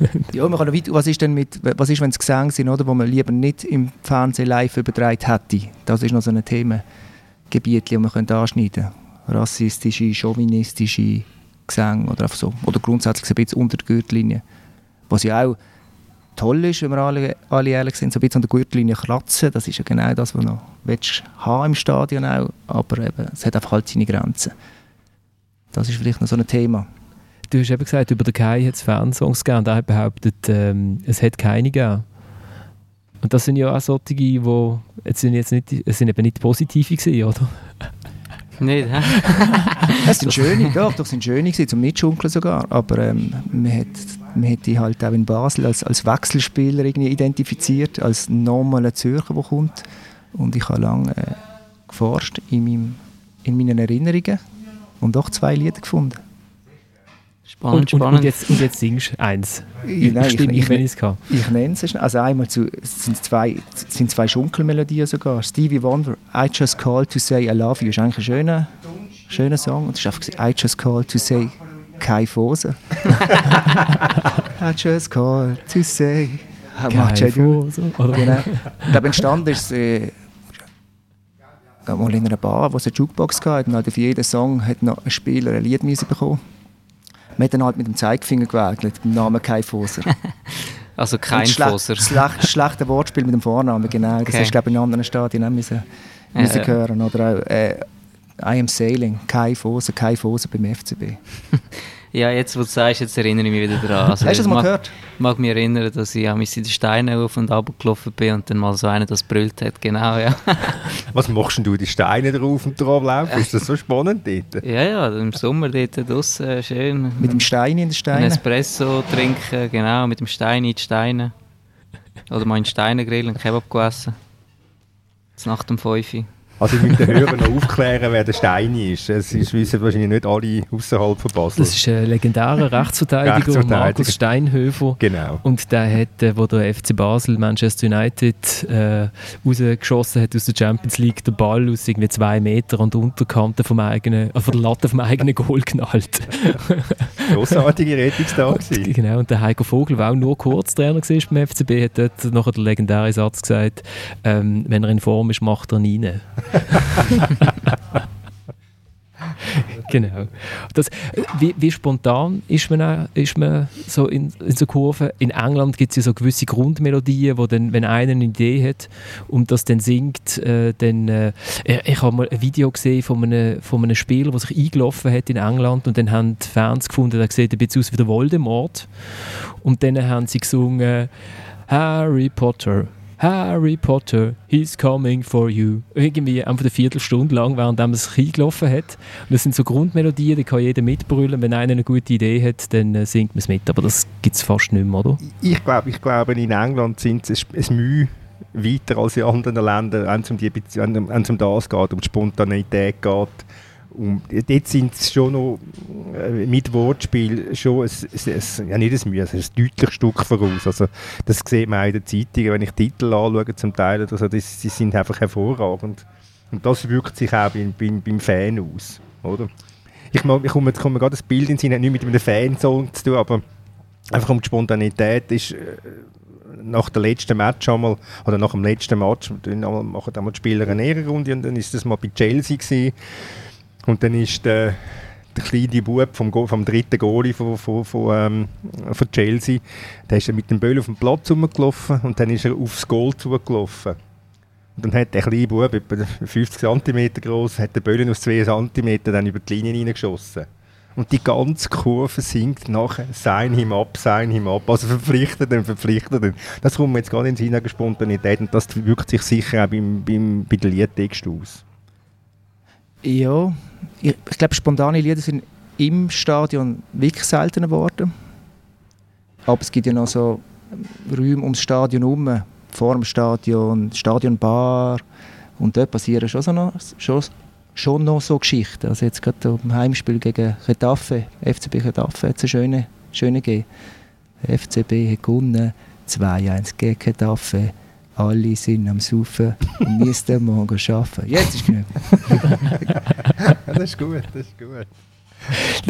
ja, man kann noch weiter, was ist denn mit, was ist, wenn es Gesänge sind, oder, wo man lieber nicht im Fernsehen live übertragen hätte? Das ist noch so ein Themengebiet, das man anschneiden könnte. Rassistische, chauvinistische Gesänge oder so. Oder grundsätzlich ein bisschen unter der Gürtellinie. Was ja auch toll ist, wenn wir alle, alle ehrlich sind, so ein bisschen an der Gürtellinie kratzen. Das ist ja genau das, was du noch haben im Stadion auch. Aber eben, es hat einfach halt seine Grenzen. Das ist vielleicht noch so ein Thema du hast eben gesagt, über den Kai hat es Fansongs gegeben und er hat behauptet, ähm, es hat keine gegeben. Und das sind ja auch solche, die jetzt sind, jetzt nicht, es sind eben nicht positive gewesen, oder? Nicht, hä? es sind schöne, doch, doch sind schöne gewesen, zum Mitschunkeln sogar, aber ähm, man hat man hat die halt auch in Basel als, als Wechselspieler irgendwie identifiziert, als normaler Zürcher, der kommt. Und ich habe lange äh, geforscht in, meinem, in meinen Erinnerungen und auch zwei Lieder gefunden. Spannend, Und, und, spannend. und, jetzt, und jetzt singst du eins. Ich- nein, ich- ich- ich. Ich nenne es schnell. Also einmal zu, es sind zwei, sind zwei Schunkelmelodien sogar. Stevie Wonder, I Just Called to Say I Love You, ist eigentlich ein schöner, schöner Song. Und es ist einfach I Just Called to Say Kai Foser. I Just Called to Say so, oder? Genau. Ich glaube, entstanden ist es äh, mal in einer Bar, wo es eine Jukebox gab und halt auf jeden Song hat noch ein Spieler ein Lied bekommen. Man hat dann halt mit dem Zeigefinger gewählt, mit dem Namen Kai Foser. Also kein schle Fosser. Schlecht, schlechte Wortspiel mit dem Vornamen, genau. Das hast du, glaube ich, in anderen Stadien auch müssen, müssen ja. hören. Oder auch äh, I am Sailing, Kai Foser, Kai Foser beim FCB. Ja, jetzt, wo du sagst, jetzt erinnere ich mich wieder daran. Also, Hast du das ich mal mag, gehört? mag mich erinnern, dass ich einmal in den Steinen auf und ab gelaufen bin und dann mal so einer das brüllt hat. Genau, ja. Was machst denn du, die Steine drauf und drauf laufen? Ist das so spannend dort? ja, ja, im Sommer dort draussen schön. Mit dem Stein in den Ein Steinen. Espresso trinken, genau, mit dem Stein in die Steine. Oder mal in die Steine grillen und Kebab gegessen. Jetzt nach dem 5 Uhr. Also ich möchte den Hörern noch aufklären, wer der Steini ist. Es ist, wissen wahrscheinlich nicht alle außerhalb von Basel. Das ist ein legendärer Rechtsverteidiger, Rechtsverteidiger. Markus Steinhöfer. genau. Und der hat, äh, wo der FC Basel Manchester United äh, rausgeschossen hat aus der Champions League, den Ball aus irgendwie zwei Meter an der Unterkante vom eigenen, äh, von der Latte vom eigenen Goal knallt. Grossartige Rettungstag gewesen. genau, und der Heiko Vogel, der auch nur Kurztrainer war beim FCB, hat dort nachher den legendären Satz gesagt, ähm, wenn er in Form ist, macht er nie rein. genau. Das, wie, wie spontan ist man, auch- ist man so in, in so Kurven? In England gibt es ja so gewisse Grundmelodien, wo dann, wenn einer eine Idee hat und das dann singt, äh, dann... Äh, ich ich habe mal ein Video gesehen von einem, von einem Spieler, der sich eingelaufen hat in England und dann haben die Fans gefunden, der sieht ein bisschen aus wie der Voldemort. Und dann haben sie gesungen Harry Potter, Harry Potter, he's coming for you. Irgendwie einfach eine Viertelstunde lang, während er sich eingelaufen hat. Und das sind so Grundmelodien, die kann jeder mitbrüllen. Wenn einer eine gute Idee hat, dann äh, singt man es mit. Aber das gibt es fast nicht mehr, oder? Ich glaube, ich glaube, in England sind es ein Mühe weiter als in anderen Ländern, wenn es um, wenn es um das geht, um die Spontanität geht. Um, dort sind es schon noch äh, mit Wortspiel schon ein, ein, ein, ja nicht ein Mühe, also ein deutliches Stück voraus. Also, das sieht man auch in den Zeitungen, wenn ich Titel anschaue zum Teil, oder so, das, die sind einfach hervorragend. Und das wirkt sich auch beim, beim, beim Fan aus. Oder? Ich, ich komme, mir gerade das Bild in Sinn, hat nichts mit einem Fansong zu tun, aber einfach um die Spontanität ist äh, nach dem letzten Match einmal, oder nach dem letzten Match, dann machen einmal die Spieler eine Ehrenrunde und dann ist das mal bei Chelsea gewesen. Und dann ist der, der kleine Bub vom, vom dritten Goalie von, von, von, ähm, von Chelsea, der ist mit dem Böll auf den Platz rumgelaufen und dann ist er aufs Goal zugelaufen. Und dann hat der kleine Bub, etwa 50 cm groß, hat den Böllen aus 2 cm dann über die Linie reingeschossen. Und die ganze Kurve singt nachher «Sign him up, sign him up». Also verpflichtet den, verpflichtet den. Das kommt mir jetzt gerade in seiner Spontanität und das wirkt sich sicher auch beim, beim, bei den Liedtexten aus. Ja, ich, ich glaube, spontane Lieder sind im Stadion wirklich seltener geworden. Aber es gibt ja noch so Räume ums Stadion herum, vor dem Stadion, Stadionbar. Und dort passieren schon, so noch, schon, schon noch so Geschichten. Also jetzt gerade im Heimspiel gegen Getafe, FCB Getafe, hat es eine schöne, schöne gegeben. FCB hat gewonnen, 2-1 gegen Getafe. Alle sind am Saufen und müssen morgen arbeiten. Jetzt ist genug. das ist gut, das ist gut.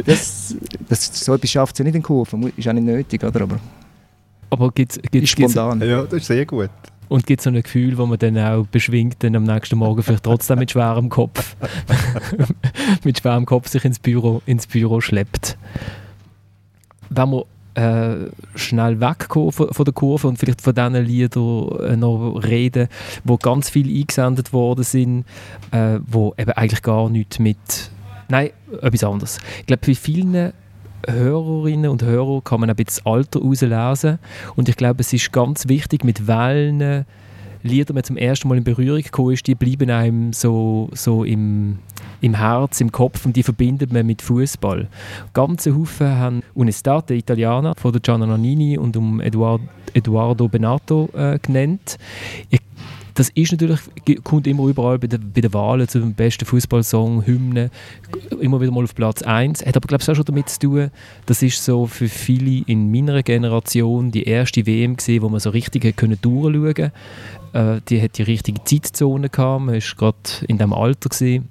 Das, das, so etwas schafft es ja nicht in Kurven, ist auch nicht nötig, oder? aber Aber gibt ist es spontan. Ja, das ist sehr gut. und gibt's so ein Gefühl, wo man dann auch beschwingt dann am nächsten Morgen vielleicht trotzdem mit schwerem Kopf mit schwerem Kopf sich ins Büro, ins Büro schleppt. Wenn wir äh, schnell wegkommen von, von der Kurve und vielleicht von diesen Liedern äh, noch reden, wo ganz viel eingesendet worden sind, äh, wo eben eigentlich gar nichts mit... Nein, etwas anderes. Ich glaube, bei vielen Hörerinnen und Hörern kann man ein bisschen Alter herauslesen und ich glaube, es ist ganz wichtig, mit welchen Liedern man zum ersten Mal in Berührung gekommen ist, die bleiben einem so, so im, im Herz, im Kopf und die verbindet man mit Fußball. Ganze Haufen haben Unestate Italiana von der Gianna Nannini und um Eduard, Eduardo Benato äh, genannt. Ich das ist natürlich, kommt immer überall bei, den, bei den Wahlen zu dem besten Fußballsong, Hymnen, immer wieder mal auf Platz 1. Hat aber, glaube ich, auch schon damit zu tun, das ist so für viele in meiner Generation die erste WM gesehen, wo man so richtig können durchschauen konnte. Äh, die hat die richtige Zeitzone gehabt, man war gerade in dem Alter gewesen,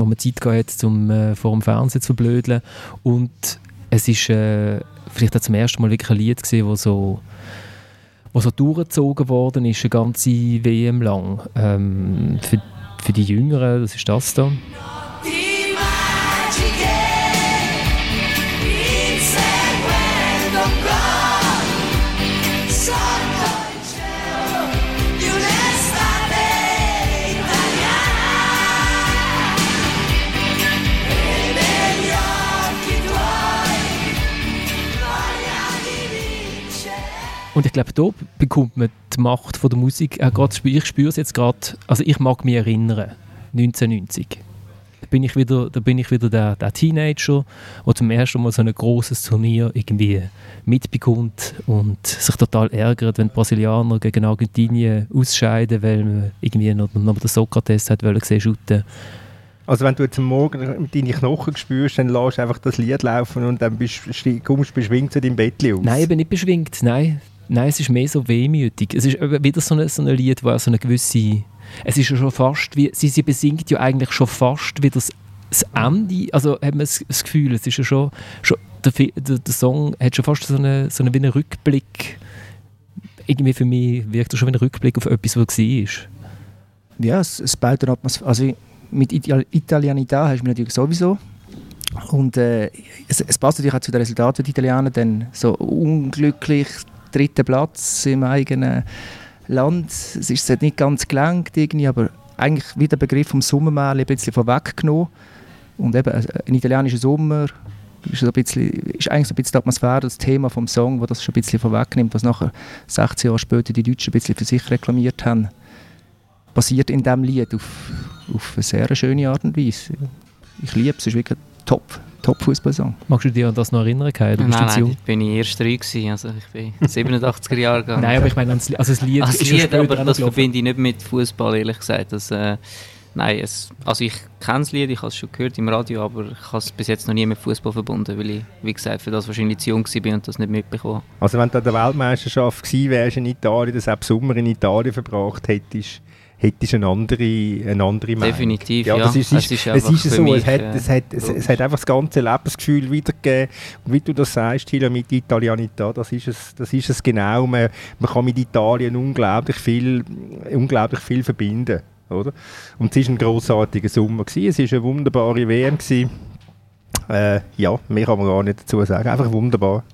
wo man Zeit hatte, um äh, vor dem Fernsehen zu verblödeln. Und es ist äh, vielleicht auch zum ersten Mal wirklich ein Lied gesehen, wo so was so durchgezogen worden ist, eine ganze WM lang. Ähm, für, für die Jüngeren, das ist das da. Und ich glaube, da bekommt man die Macht von der Musik. Auch grad, ich spüre es jetzt gerade, also ich mag mich erinnern, 1990. Da bin ich wieder, da bin ich wieder der, der Teenager, der zum ersten Mal so ein großes Turnier irgendwie mitbekommt und sich total ärgert, wenn die Brasilianer gegen Argentinien ausscheiden, weil man irgendwie noch, noch den Sokrates hat wollen sehen shooten. Also wenn du jetzt am Morgen deine Knochen spürst, dann lässt du einfach das Lied laufen und dann bist, kommst du beschwingt zu deinem Bett aus. Nein, ich bin nicht beschwingt, nein. Nein, es ist mehr so wehmütig. Es ist wieder so ein so eine Lied, wo so eine gewisse... Es ist ja schon fast wie... Sie, sie besingt ja eigentlich schon fast wie das, das Ende. Also hat man das, das Gefühl, es ist ja schon... schon der, der, der Song hat schon fast so einen so eine, wie einen Rückblick. Irgendwie für mich wirkt er schon wie ein Rückblick auf etwas, was war. Ja, es, es baut eine Atmosphäre. Also mit Italianità hast du mich natürlich sowieso. Und äh, es, es, passt natürlich auch zu den Resultaten der Italiener, dann so unglücklich dritten Platz im eigenen Land. Es ist nicht ganz gelenkt irgendwie, aber eigentlich wie der Begriff vom Sommermärchen ein bisschen vorweggenommen. Und eben äh, ein italienischer Sommer ist, ein bisschen, ist eigentlich so ein bisschen die Atmosphäre, das Thema vom Song, wo das schon ein bisschen vorwegnimmt, was nachher 16 Jahre später die Deutschen ein bisschen für sich reklamiert haben, basiert in diesem Lied auf, auf eine sehr schöne Art und Weise. Ich liebe es, es ist wirklich top. Top-Fußballsong. Magst du dich an das noch erinnern? Kai? Du nein, nein, bin ich erst drei gewesen, also ich bin 87er Jahre gegangen. Nein, aber ich meine, also das Lied also das Lied, aber das verbinde ich nicht mit Fußball, ehrlich gesagt. Das, äh, nein, es, also ich kenne das Lied, ich habe es schon gehört im Radio, aber ich habe es bis jetzt noch nie mit Fußball verbunden, weil ich, wie gesagt, für das wahrscheinlich zu jung war und das nicht mitbekommen Also wenn du an der Weltmeisterschaft gewesen wärst in Italien, das auch Sommer in Italien verbracht hättest, hättest eine andere, eine andere Meinung. Definitiv, ja. Das ist, es ist, es ist so, mich, es, hat, es, hat, es, es, hat einfach das ganze Lebensgefühl wiedergegeben. Und wie du das sagst, Hila, mit Italianita, das ist es, das ist es genau. Man, man kann mit Italien unglaublich viel, unglaublich viel verbinden. Oder? Und es war ein grossartiger Sommer. Gewesen. Es war eine wunderbare WM. Äh, ja, mehr kann man gar nicht dazu sagen. Einfach wunderbar.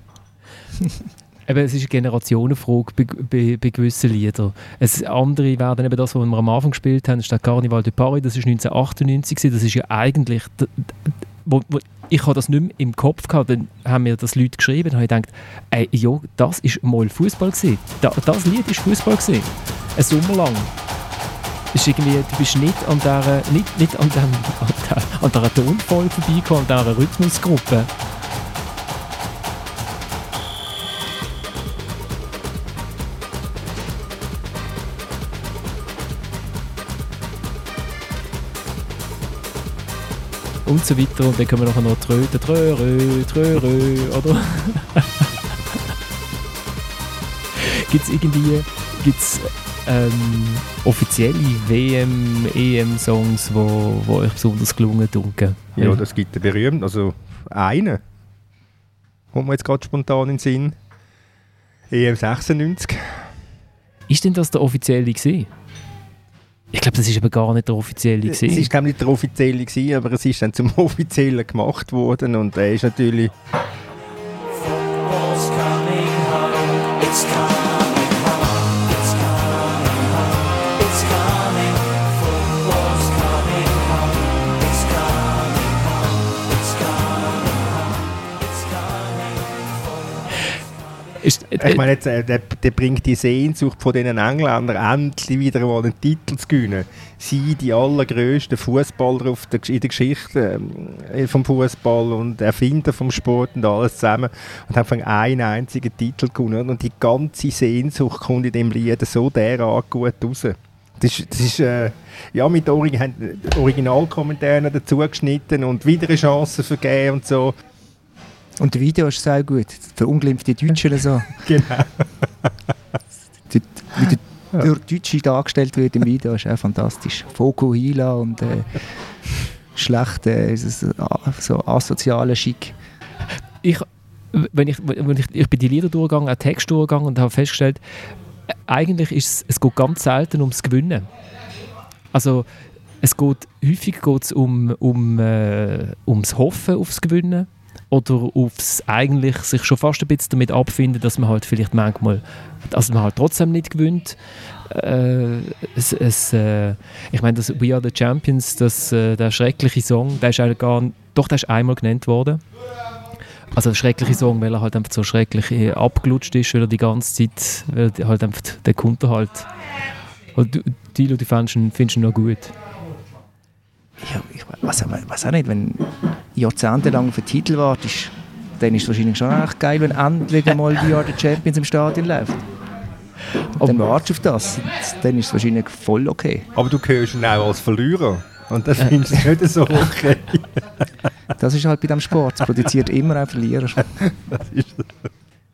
Eben, es ist eine Generationenfrage bei, bei, bei gewissen Liedern. Es, andere werden eben das, was wir am Anfang gespielt haben, ist der Carnival de Paris, das ist 1998, das ist ja eigentlich... Wo, wo, ich habe das nicht mehr im Kopf gehabt, dann haben mir das Leute geschrieben und habe ich gedacht, ey, ja, das ist mal Fußball gewesen. Da, das Lied ist Fußball gewesen. Ein Sommer lang. Ist irgendwie, du bist nicht an dieser, nicht, nicht an, an, der, an dieser Tonfolge vorbeigekommen, an dieser Rhythmusgruppe. Und so weiter. Und dann können wir nachher noch tröten, trörö, trörö, oder? Gibt es irgendwie gibt's, ähm, offizielle WM, EM-Songs, wo, wo euch besonders gelungen dunkel? Ja, das gibt einen berühmten, also einen, kommt mir jetzt gerade spontan in den Sinn. EM 96. Ist denn das der offizielle gesehen? Ich glaube, das ist aber gar nicht der offizielle gewesen. Es ist glaube nicht der offizielle gewesen, aber es ist dann zum offiziellen gemacht worden und er ist natürlich ich meine, jetzt, äh, der, der, bringt die Sehnsucht von den Engländern endlich wieder mal einen Titel zu gewinnen. Sie, die allergrößten Fußballer in der Geschichte äh, vom Fußball und Erfinder vom Sport und alles zusammen und haben einen einzigen Titel gewonnen und die ganze Sehnsucht kommt in dem Lied so derart gut raus. Das ist, das ist äh, ja, mit Orig Originalkommentaren dazu geschnitten und wieder eine Chance vergeben und so. Und das Video ist sehr gut. Verunglimpfte Deutsche so. genau. Wie der, der Deutsche dargestellt wird im Video, ist auch fantastisch. Foku Hila und äh, schlechte, äh, so asoziale Schick. Ich, wenn ich, wenn ich, ich bin die Lieder durchgegangen, auch Text durchgegangen und habe festgestellt, eigentlich ist es, es geht ganz selten ums Gewinnen. Also es geht, häufig geht es um, um, äh, ums Hoffen aufs Gewinnen oder aufs eigentlich sich schon fast ein bisschen damit abfinden, dass man halt vielleicht manchmal, dass man halt trotzdem nicht gewinnt. Äh, es, es, äh, ich meine, das We Are the Champions, das, äh, der schreckliche Song, der ist eigentlich gar doch, der ist einmal genannt worden. Also der schreckliche Song, weil er halt einfach so schrecklich äh, abgelutscht ist, weil er die ganze Zeit, weil halt einfach der Kunde halt, halt du, die, die findest ihn noch gut. Ja, ich weiß, weiß auch nicht, wenn jahrzehntelang für Titel wartest, dann ist es wahrscheinlich schon echt geil, wenn endlich mal die Jahr der Champions im Stadion läuft. Und dann wartest du auf das, dann ist es wahrscheinlich voll okay. Aber du gehörst ihn auch als Verlierer. Und das findest du nicht so okay. das ist halt bei dem Sport. Es produziert immer einen Verlierer.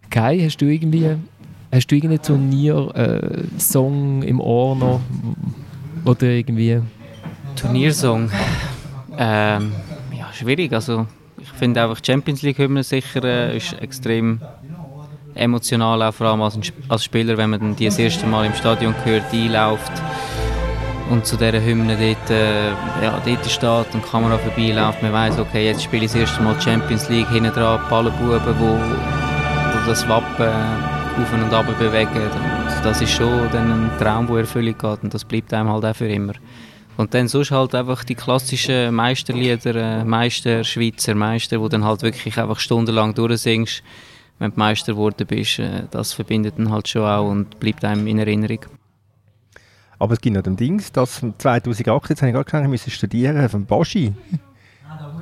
Kai, hast du irgendwie hast du irgendeinen Turnier-Song äh, im Ohr noch? Oder irgendwie... Turniersong? Ähm, ja, schwierig. Also, ich finde einfach Champions League-Hymne sicher äh, ist extrem emotional, auch vor allem als, als Spieler, wenn man dann die das erste Mal im Stadion hört, einläuft und zu dieser Hymne dort, äh, ja, dort steht und die Kamera vorbeiläuft, man weiß, okay, jetzt spiele ich das erste Mal Champions League, hinten dran Ballenbuben, wo, wo das Wappen auf und ab bewegen und das ist schon dann ein Traum, der Erfüllung geht und das bleibt einem halt auch für immer. Und dann sonst halt einfach die klassischen Meisterlieder, äh, Meister, Schweizer Meister, wo dann halt wirklich einfach stundenlang durchsingst, wenn du Meister geworden bist, äh, das verbindet dann halt schon auch und bleibt einem in Erinnerung. Aber es gibt noch den Dings, dass 2018, jetzt habe ich gerade gesagt, ich müssen studieren, von Boschi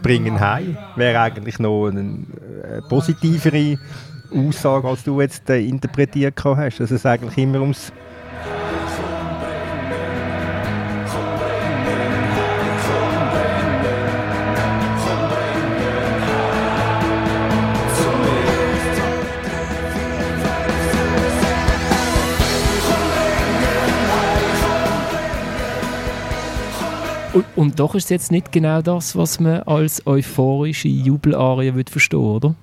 bringen heim, wäre eigentlich noch eine, eine äh, positivere Aussage, als du jetzt äh, interpretiert hast, dass es eigentlich immer ums Und, doch ist es jetzt nicht genau das, was man als euphorische Jubelarie verstehen oder?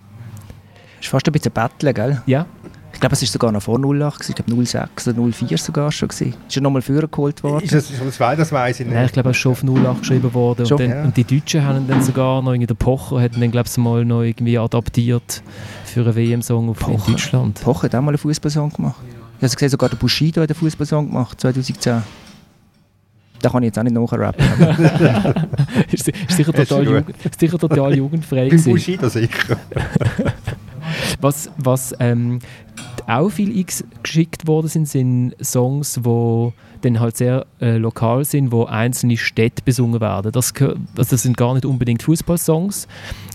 Das ist fast ein bisschen Betteln, gell? Ja. Ich glaube, es war sogar noch vor 08, ich glaube 06 oder 04 sogar schon. Gewesen. Ist ja nochmal früher geholt worden. Ist das, das, weiß, das weiß ich nicht. Nein, ich glaube, es ist schon auf 08 geschrieben worden. Und, dann, ja. und, die Deutschen haben dann sogar noch, der Pocher hat dann, glaube ich, mal noch irgendwie adaptiert für einen WM-Song in Deutschland. Pocher hat auch mal einen Fußballsong gemacht. Ich habe gesehen, sogar der Bushido hat einen Fußballsong gemacht, 2010. Da kann ich jetzt auch nicht nachrappen. ist, ist, sicher total, ist, Jugend, ist sicher total jugendfrei. Beim Bushido sicher. was was ähm, auch viel geschickt worden sind, sind Songs, die dann halt sehr äh, lokal sind, wo einzelne Städte besungen werden. Das, also das sind gar nicht unbedingt Fußballsongs,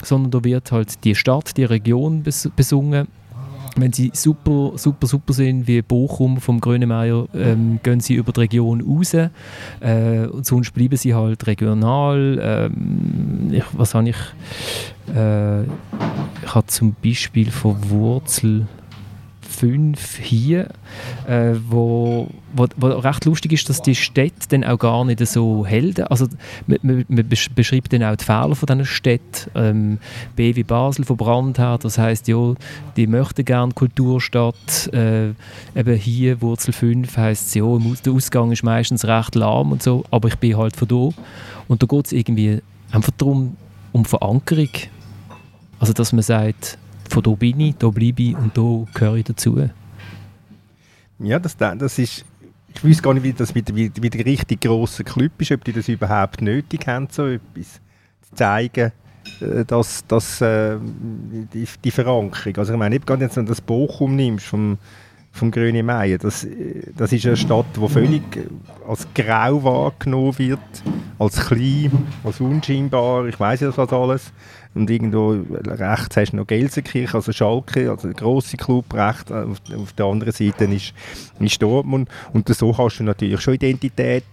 sondern da wird halt die Stadt, die Region bes besungen wenn sie super, super, super sind, wie Bochum vom Grönemeyer, ähm, gehen sie über die Region raus. Äh, und sonst bleiben sie halt regional. Ähm, ich, was habe ich? Äh, ich habe zum Beispiel von Wurzel 5 hier, äh, wo, wo, wo, recht lustig ist, dass die Städte dann auch gar nicht so helden. Also man, man, man beschreibt dann auch die Fehler von diesen Städten. Ähm, B wie Basel von Brandherr, das heißt ja, die möchten gerne Kulturstadt. Äh, eben hier Wurzel 5 heisst ja, der Ausgang ist meistens recht lahm und so, aber ich bin halt von da. Und da geht es irgendwie einfach darum, um Verankerung. Also dass man sagt, von da bin ich, da bleibe ich und da gehöre ich dazu. Ja, das, das ist, ich weiß gar nicht, wie das mit, wie, wie der richtig grosse Club ist, ob die das überhaupt nötig haben, so etwas zu zeigen, äh, das, das, äh, die, die Verankerung. Also ich meine, nicht gerade jetzt, wenn du das Bochum nimmst vom, vom Grüne Meier, das, das ist eine Stadt, die völlig als grau wahrgenommen wird, als klein, als unscheinbar, ich weiß nicht was alles. Und irgendwo rechts hast du noch Gelsenkirchen, also Schalke, also der grosse Club rechts. Auf, auf der anderen Seite ist, ist Dortmund. Und so kannst du natürlich schon Identität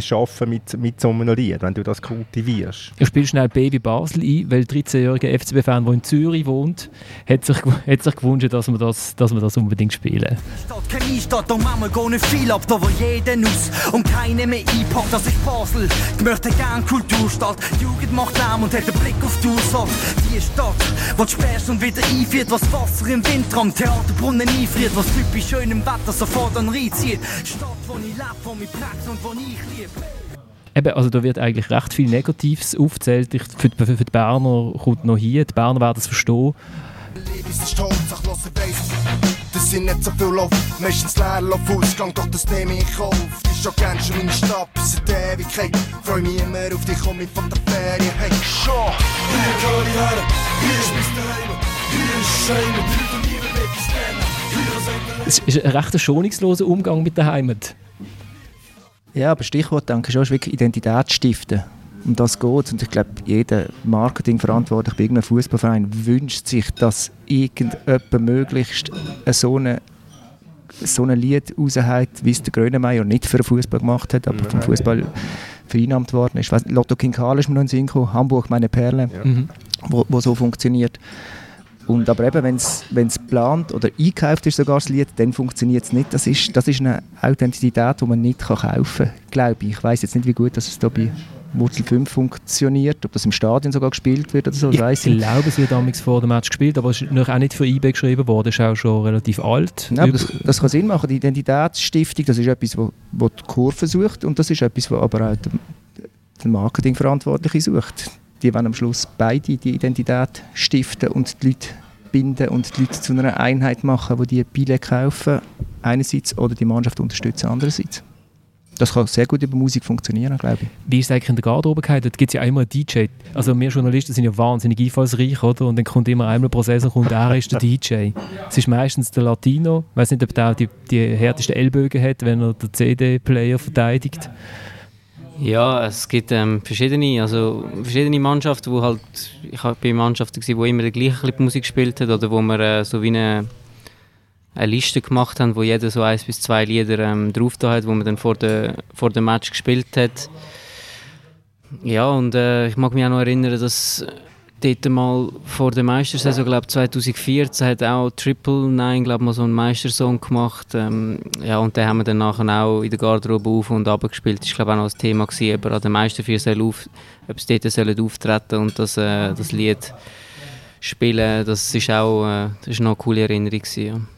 schaffen mit, mit so einem Lied, wenn du das kultivierst. Ich spiele schnell Baby Basel ein, weil der 13-jährige FCB-Fan, der in Zürich wohnt, hat sich, hat sich gewünscht, dass wir das, dass wir das unbedingt spielen. Stadt, keine Stadt, und manchmal gehen nicht viel ab, da wo jeden aus und keine mehr einpackt, dass ich Basel. Ich möchte gern Kulturstadt, die Jugend macht Lärm und hat den Blick auf die Ursache. Die Stadt, wo sperrst und wieder einfriert, was Wasser im Winter am Theaterbrunnen einfriert, was typisch schön im Wetter sofort an reinzieht. Stadt, wo ich lebe, wo mich prägt und wo ich Eben, also da wird eigentlich recht viel Negatives aufgezählt. Ich, für, die, für die Berner kommt noch hier, die Berner werden es verstehen. Das sind nicht so viel Lauf, meistens leer Ausgang, doch das nehme ich auf. Ist schon gern schon meine Stadt bis in die Ewigkeit. Freu mich immer auf dich, komm ich von der Ferien, hey, schon! Hier gehöre ich her, hier ist mein Daheim, hier ist Schein, hier von niemand etwas lernen. Es ist ein recht schonungsloser Umgang mit der Heimat. Ja, aber Stichwort, denke ich, ist wirklich Identität stiften. Um das geht Und ich glaube, jeder Marketingverantwortliche bei irgendeinem Fußballverein wünscht sich, dass irgendjemand möglichst so eine so ein Lied raushaut, wie es der Grönemeyer nicht für den Fußball gemacht hat, aber vom Fußball vereinnahmt worden ist. Weiss, Lotto King Karl ist mir noch in Sinn gekommen, Hamburg, meine Perle, ja. mhm. wo, wo so funktioniert. Und aber eben, wenn es geplant oder eingekauft ist, sogar das Lied, dann funktioniert es nicht. Das ist, das ist eine Authentizität, die man nicht kann kaufen kann, glaube ich. Ich weiß jetzt nicht, wie gut dass es da bei Wurzel 5 funktioniert, ob das im Stadion sogar gespielt wird oder so, ich weiss ich. glaube, es wird damals vor dem Match gespielt, aber es ist noch auch nicht für eBay geschrieben worden, ist auch schon relativ alt. Ja, das, das, kann Sinn machen, die Identitätsstiftung, das ist etwas, wo, wo die Kurve sucht und das ist etwas, was aber auch der, der Marketingverantwortliche sucht die wollen am Schluss beide die Identität stiften und die Leute binden und die Leute zu einer Einheit machen, wo die Biele kaufen einerseits oder die Mannschaft unterstützen andererseits. Das kann sehr gut über Musik funktionieren, glaube ich. Wie ist es eigentlich in der Garderobe gehalten? Da gibt es ja immer einen DJ. Also wir Journalisten sind ja wahnsinnig einfallsreich, oder? Und dann kommt immer einmal pro Saison kommt er ist der DJ. Es ist meistens der Latino. Ich weiß nicht, ob der die, die härtesten Ellbogen hat, wenn er den CD-Player verteidigt. Ja, es gibt ähm, verschiedene, also verschiedene Mannschaften, wo halt, ich bei Mannschaften gewesen, wo immer die gleiche Musik gespielt hat oder wo wir äh, so wie eine, eine Liste gemacht haben, wo jeder so eins bis zwei Lieder ähm, drauf da hat, wo man dann vor dem vor dem Match gespielt hat. Ja, und äh, ich mag mich auch noch erinnern, dass dort mal vor der Meistersaison, glaube 2014, hat auch Triple Nine, glaube mal so einen Meistersong gemacht. Ähm, ja, und den haben wir dann nachher auch in der Garderobe auf und ab gespielt. Das war glaube auch noch ein Thema gewesen, aber an den Meister vier soll auf, ob sie dort sollen auftreten und das, äh, das Lied spielen. Das ist auch äh, das ist noch eine coole Erinnerung gewesen, ja.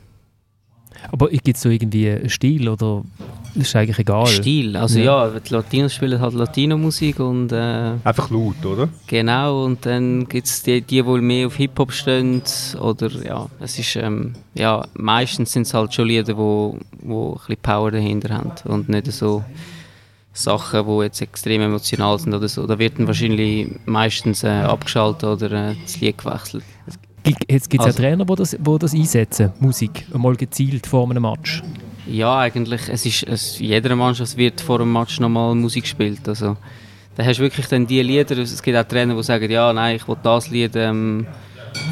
Aber gibt es so irgendwie einen Stil oder ist eigentlich egal? Stil, also ja, ja die Latinos spielen halt Latino-Musik und... Äh, Einfach laut, oder? Genau, und dann gibt es die, die wohl mehr auf Hip-Hop stehen oder ja, es ist... Ähm, ja, meistens sind es halt schon Lieder, wo, wo ein bisschen Power dahinter haben und nicht so Sachen, die jetzt extrem emotional sind oder so. Da wird dann wahrscheinlich meistens äh, abgeschaltet oder äh, das Lied gewechselt. Jetzt gibt es also, ja Trainer, die das, wo das einsetzen, Musik, einmal gezielt vor einem Match. Ja, eigentlich, es ist, es, jeder Mannschaft wird vor einem Match nochmal Musik gespielt. Also, da hast du wirklich dann die Lieder, es gibt auch Trainer, die sagen, ja, nein, ich will das Lied, ähm,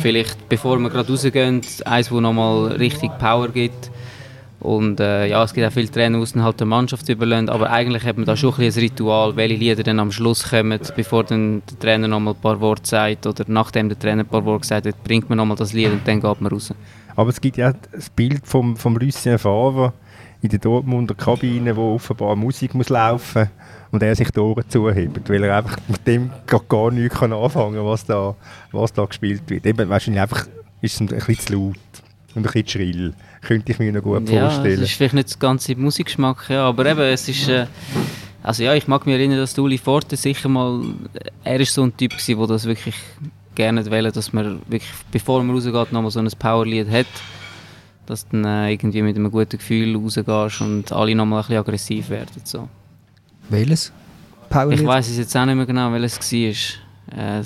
vielleicht bevor wir gerade rausgehen, eins, das nochmal richtig Power gibt. Und äh, ja, es gibt auch viele Trainer, die halt der Mannschaft überlassen, aber eigentlich hat man da schon ein, ein Ritual, welche Lieder dann am Schluss kommen, bevor dann der Trainer noch mal ein paar Worte sagt oder nachdem der Trainer ein paar Worte gesagt hat, bringt man noch mal das Lied und dann geht man raus. Aber es gibt ja das Bild vom, vom Lucien Favre in der Dortmunder Kabine, wo offenbar Musik muss laufen und er sich die Ohren zuhebt, weil er einfach mit dem gar, nichts anfangen kann, was da, was da gespielt wird. Eben, wahrscheinlich einfach ist es ein bisschen zu laut und ein bisschen schrill könnte ich mir noch gut ja, vorstellen. Das ist vielleicht nicht das ganze Musikgeschmack, ja, aber eben, es ist... Äh, also ja, ich mag mich erinnern, dass Uli Forte sicher mal... Er ist so ein Typ gewesen, der das wirklich gerne wählen, dass man wirklich, bevor man rausgeht, nochmal so ein Powerlied hat. Dass du dann äh, irgendwie mit einem guten Gefühl rausgehst und alle nochmal ein bisschen aggressiv werden. So. Welches? Powerlied? Ich weiß es jetzt auch nicht mehr genau, welches es war. Äh,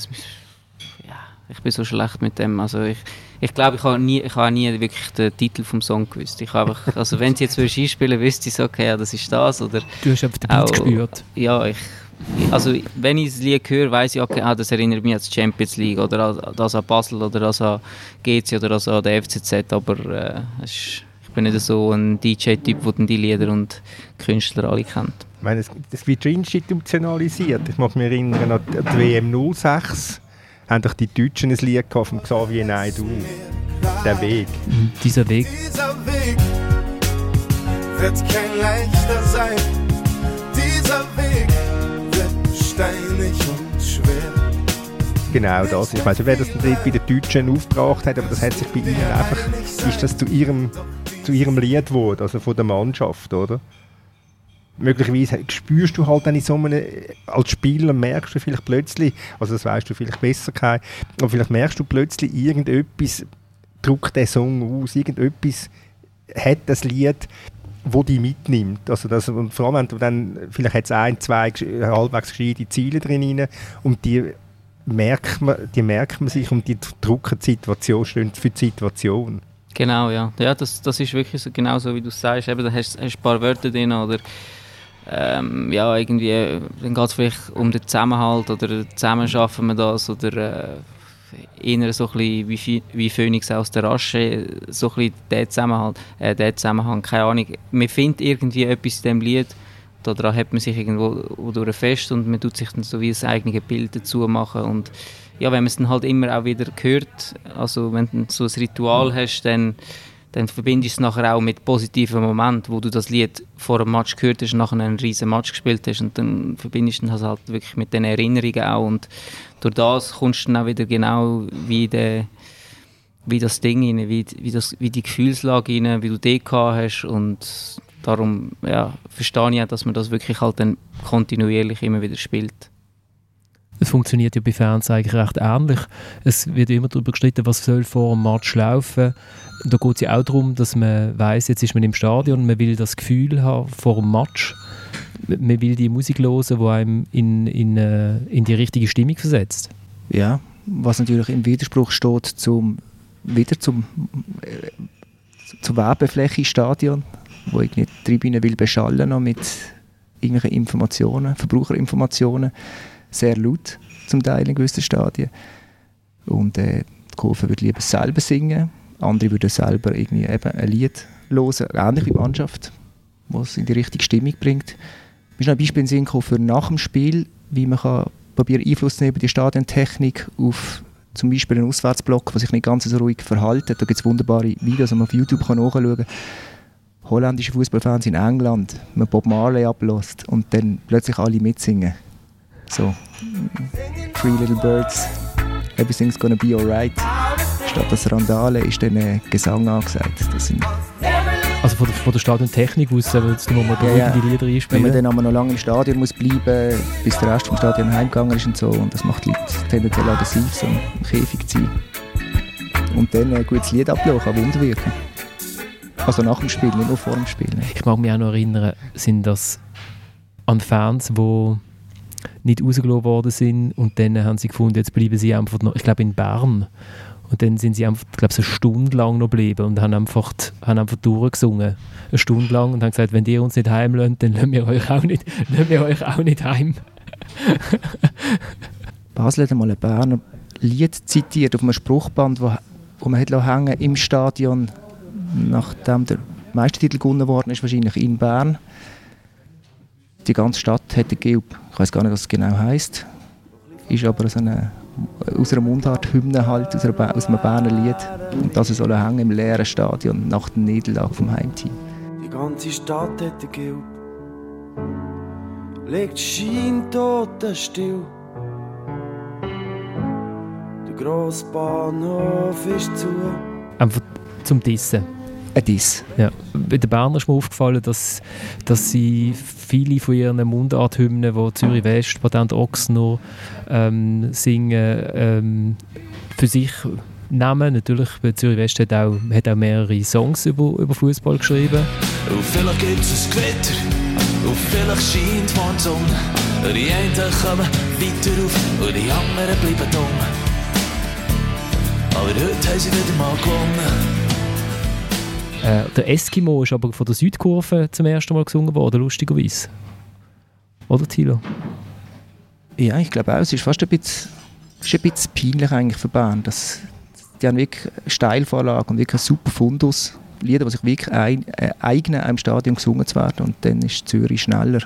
ja, ich bin so schlecht mit dem. Also ich, ich glaube, ich habe nie, ich habe nie wirklich den Titel vom Song gewusst. Ich habe einfach, also wenn sie jetzt einspielen wüsste ich so, okay, ja, das ist das. Oder du hast einfach den Beat auch, gespürt. Ja, ich, also wenn ich das Lied höre, weiß ich, okay, ah, das erinnert mich an die Champions League oder an, das an Basel oder das an GC oder das an der FCZ, aber äh, ist, ich bin nicht so ein DJ-Typ, der die Lieder und Künstler alle kennt. Ich meine, es, es wird schon institutionalisiert. Ich muss mich erinnern an die WM 06 haben doch die Deutschen ein Lied von Xavier Naidoo. Der Weg. Dieser Weg. Dieser Weg wird kein leichter sein. Dieser Weg wird steinig und schwer. Genau das. Ich weiß nicht, wer das bei den Deutschen aufgebracht hat, aber das hat sich bei ihnen einfach, ist das zu ihrem, zu ihrem Lied geworden, also von der Mannschaft, oder? Möglicherweise spürst du halt dann in so einem, als Spieler merkst du vielleicht plötzlich, also das weißt du vielleicht besser, kein, aber vielleicht merkst du plötzlich irgendetwas, druckt der Song aus, irgendetwas hat das Lied, wo die mitnimmt. Also das, und vor allem, wenn du dann, vielleicht hat es ein, zwei halbwegs gescheite Ziele drin und die merkt man, die merkt man sich und die drucken die Situation, stehen für die Situation. Genau, ja. Ja, das, das ist wirklich so, genau so, wie du sagst. Eben, da hast du ein paar Wörter drin oder ähm, ja, irgendwie, dann geht es vielleicht um den Zusammenhalt oder zusammen schaffen wir das oder äh, eher so ein bisschen wie, wie Phoenix aus der Asche, so ein bisschen der Zusammenhalt, äh, der Zusammenhang, keine Ahnung. Man findet irgendwie etwas in diesem Lied, daran hat man sich irgendwo durch fest und man tut sich dann so wie ein eigenes Bild dazu machen und ja, wenn man es dann halt immer auch wieder hört, also wenn du so ein Ritual hast, dann dann verbindest du es nachher auch mit positiven Momenten, wo du das Lied vor einem Match gehört hast und nachher einen riesen Match gespielt hast und dann verbindest du das halt wirklich mit den Erinnerungen auch und durch das kommst du dann auch wieder genau wie, der, wie das Ding rein, wie, wie, das, wie die Gefühlslage rein, wie du die hast und darum ja, verstehe ich auch, dass man das wirklich halt dann kontinuierlich immer wieder spielt. Es funktioniert ja bei Fernsehen eigentlich recht ähnlich. Es wird immer darüber gestritten, was soll vor dem Match laufen. Da geht es ja auch darum, dass man weiß, jetzt ist man im Stadion, man will das Gefühl haben vor dem Match. Man will die Musik hören, die einem in, in, äh, in die richtige Stimmung versetzt. Ja, was natürlich im Widerspruch steht zum wieder zum äh, zur Werbefläche Stadion, wo ich nicht die Tribüne will beschallen noch mit irgendwelchen Informationen, Verbraucherinformationen sehr laut, zum Teil in gewissen Stadien. Und äh, die Kurve würde lieber selber singen, andere würden selber irgendwie eben ein Lied hören, ähnlich wie Mannschaft, was in die richtige Stimmung bringt. Mir ist ein Beispiel in Sinn für nach dem Spiel, wie man kann probieren Einfluss zu nehmen die Stadientechnik auf zum Beispiel einen Auswärtsblock, der sich nicht ganz so ruhig verhält. Da gibt es wunderbare Videos, die man auf YouTube kann nachschauen kann. Holländische Fußballfans in England, man Bob Marley ablässt und dann plötzlich alle mitsingen. So, Three Little Birds, Everything's Gonna Be Alright. Statt das Randale ist dann ein Gesang angesagt. Also von der, von der Stadiontechnik aus, wenn jetzt nur mal ja, die Lieder einspielen. Wenn man dann aber noch lange im Stadion muss bleiben bis der Rest vom Stadion heimgegangen ist und so, und das macht die Leute tendenziell aggressiv, so im Käfig zu sein. Und dann ein gutes Lied ablassen, kann Wunder wirken. Also nach dem Spiel, nicht nur vor dem Spiel. Ich mag mich auch noch erinnern, sind das an Fans, die nicht rausgelassen worden sind und dann haben sie gefunden, jetzt bleiben sie einfach noch, ich glaube in Bern und dann sind sie einfach, glaube eine Stunde lang noch geblieben und haben einfach, haben einfach durchgesungen, eine Stunde lang und haben gesagt, wenn ihr uns nicht heimlönt, dann lassen wir euch auch nicht, wir euch auch nicht heim. Basel hat einmal ein Berner Lied zitiert auf einem Spruchband, wo, wo man hat hängen im Stadion, nachdem der Meistertitel gewonnen worden ist, wahrscheinlich in Bern die ganze Stadt hat den Gilb. Ich weiß gar nicht, was es genau heisst. Ist aber so eine, aus einer Mundart-Hymne halt, aus, einer, aus einem Berner Lied. Und das soll hängen im leeren Stadion nach der Niederlage vom Heimteam. Die ganze Stadt hat den Gilb. Legt scheintot still. Der grosse Bahnhof ist zu. Einfach zum Dissen. Ein Diss. Ja. Bei den Bernern ist mir aufgefallen, dass, dass sie viele von ihren Mundarthymnen, die Zürich West, Patent Ochsner ähm, singen, ähm, für sich nehmen. Natürlich, Zürich West hat auch, hat auch mehrere Songs über, über Fußball geschrieben. Und vielleicht gibt es ein Gewitter, und vielleicht scheint die Sonne. Und die einen kommen weiter auf und die anderen bleiben dumm. Aber heute haben sie wieder mal gewonnen. Äh, der Eskimo ist aber von der Südkurve zum ersten Mal gesungen worden, lustigerweise. Oder, Thilo? Ja, ich glaube auch. Es ist fast ein bisschen, ist ein bisschen peinlich eigentlich für Band. Das, die haben wirklich eine Steilvorlage und wirklich einen super Fundus. Lieder, die sich wirklich ein, äh, eignen, einem Stadion gesungen zu werden. Und dann ist Zürich schneller.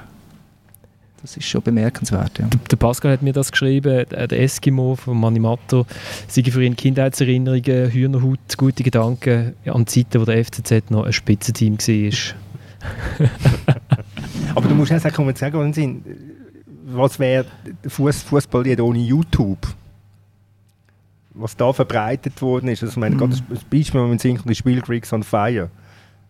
Das ist schon bemerkenswert. Ja. Der Pascal hat mir das geschrieben, äh, der Eskimo von Manimato, sei für ihn Kindheitserinnerungen, Hühnerhaut, gute Gedanken an Zeiten, wo der FCZ noch ein Spitzenteam war. Aber du musst auch sagen, sagen, was wäre Fußball ohne YouTube? Was da verbreitet worden ist. Also, ich meine, mhm. gerade das Beispiel, wenn man singt, das Spiel Greeks on Fire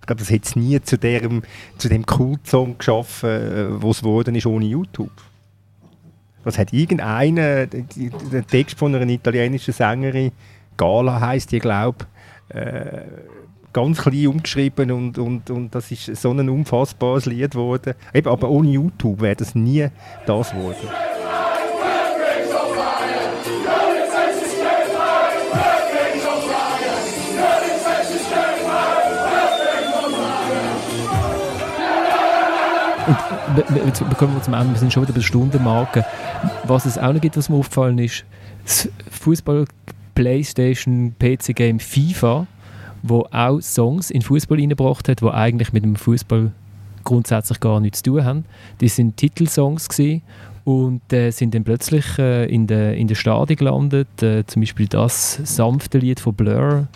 glaube, das hätte es nie zu dem, zu dem Kultsong geschaffen, äh, was geworden ist ohne YouTube. Was hat irgendeiner, der Text von einer italienischen Sängerin, Gala heisst die, glaube äh, ganz klein umgeschrieben und, und, und das ist so ein unfassbares Lied geworden. Eben, aber ohne YouTube wäre das nie das geworden. Jetzt kommen wir zum Ende, wir sind schon wieder bei der Stundenmarke. Was es auch noch gibt, was mir aufgefallen ist, das Fußball Playstation PC Game FIFA, wo auch Songs in Fußball eingebracht hat, wo eigentlich mit dem Fußball grundsätzlich gar nichts zu tun haben. Die sind Titelsongs gewesen und äh, sind dann plötzlich äh, in der in der Stadien gelandet. Äh, zum Beispiel das sanfte Lied von Blur,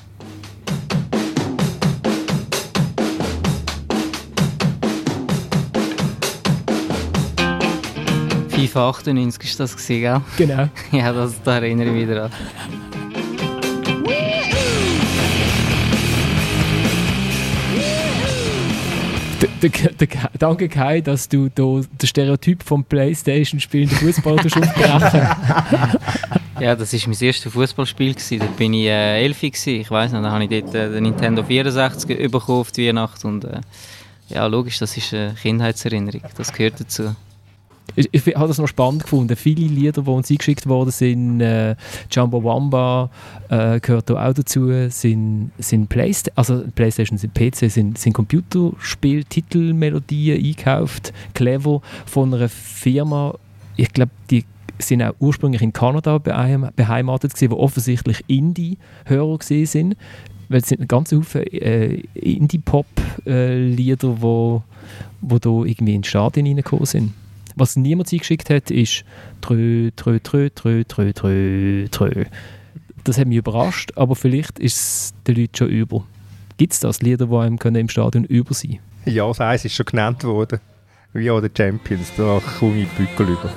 FIFA 98 war das, gewesen, gell? Genau. ja, das, da erinnere ich mich wieder an. danke Kai, dass du da den Stereotyp vom Playstation spielenden Fußball aufbrechen Ja, das war mein erstes Fußballspiel. Da bin ich äh, elf. Gewesen. Ich weiß nicht, dann habe ich dort äh, den Nintendo 64 bekommen auf die Weihnacht. Und, äh, ja, logisch, das ist eine Kindheitserinnerung. Das gehört dazu ich, ich habe das noch spannend gefunden. Viele Lieder, die uns eingeschickt worden sind, äh, Jumbo Wamba äh, gehört da auch dazu, sind, sind Playsta also Playstation, sind PC, sind, sind Computerspiel, Titelmelodien eingekauft, clever von einer Firma, ich glaube, die sind auch ursprünglich in Kanada beheimatet gewesen, wo offensichtlich Indie-Hörer sind, weil es sind ein ganzer Haufen äh, Indie-Pop-Lieder, äh, wo, wo da irgendwie in die Stadien reingekommen sind. Was niemand eingeschickt hat, ist trö, trö, trö, trö, trö, trö, trö. Das hat mich überrascht, aber vielleicht ist es den Leuten schon über. Gibt es das, Lieder, die einem im Stadion über sein Ja, das eins ist schon genannt worden. Wie auch der Champions, da komme ich Bückel über.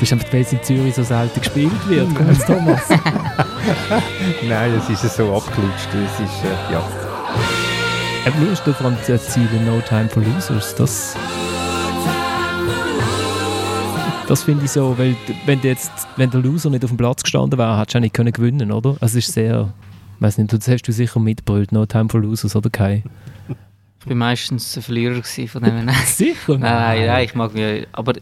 Das ist einfach, weil es in Zürich so selten gespielt wird. Thomas. Nein, es ist so abgelutscht. Es ist, äh, ja. Äh, mir ist allem das Ziel No Time for Losers. Das, das finde ich so, weil wenn, jetzt, wenn der Loser nicht auf dem Platz gestanden wäre, hättest du auch nicht können gewinnen oder? Also es ist sehr, weiß nicht, das hast du sicher mitgebrüllt, No Time for Losers, oder Kai? Ich war meistens ein Verlierer von dem. sicher? Nein, nein, nein, ich mag mich, aber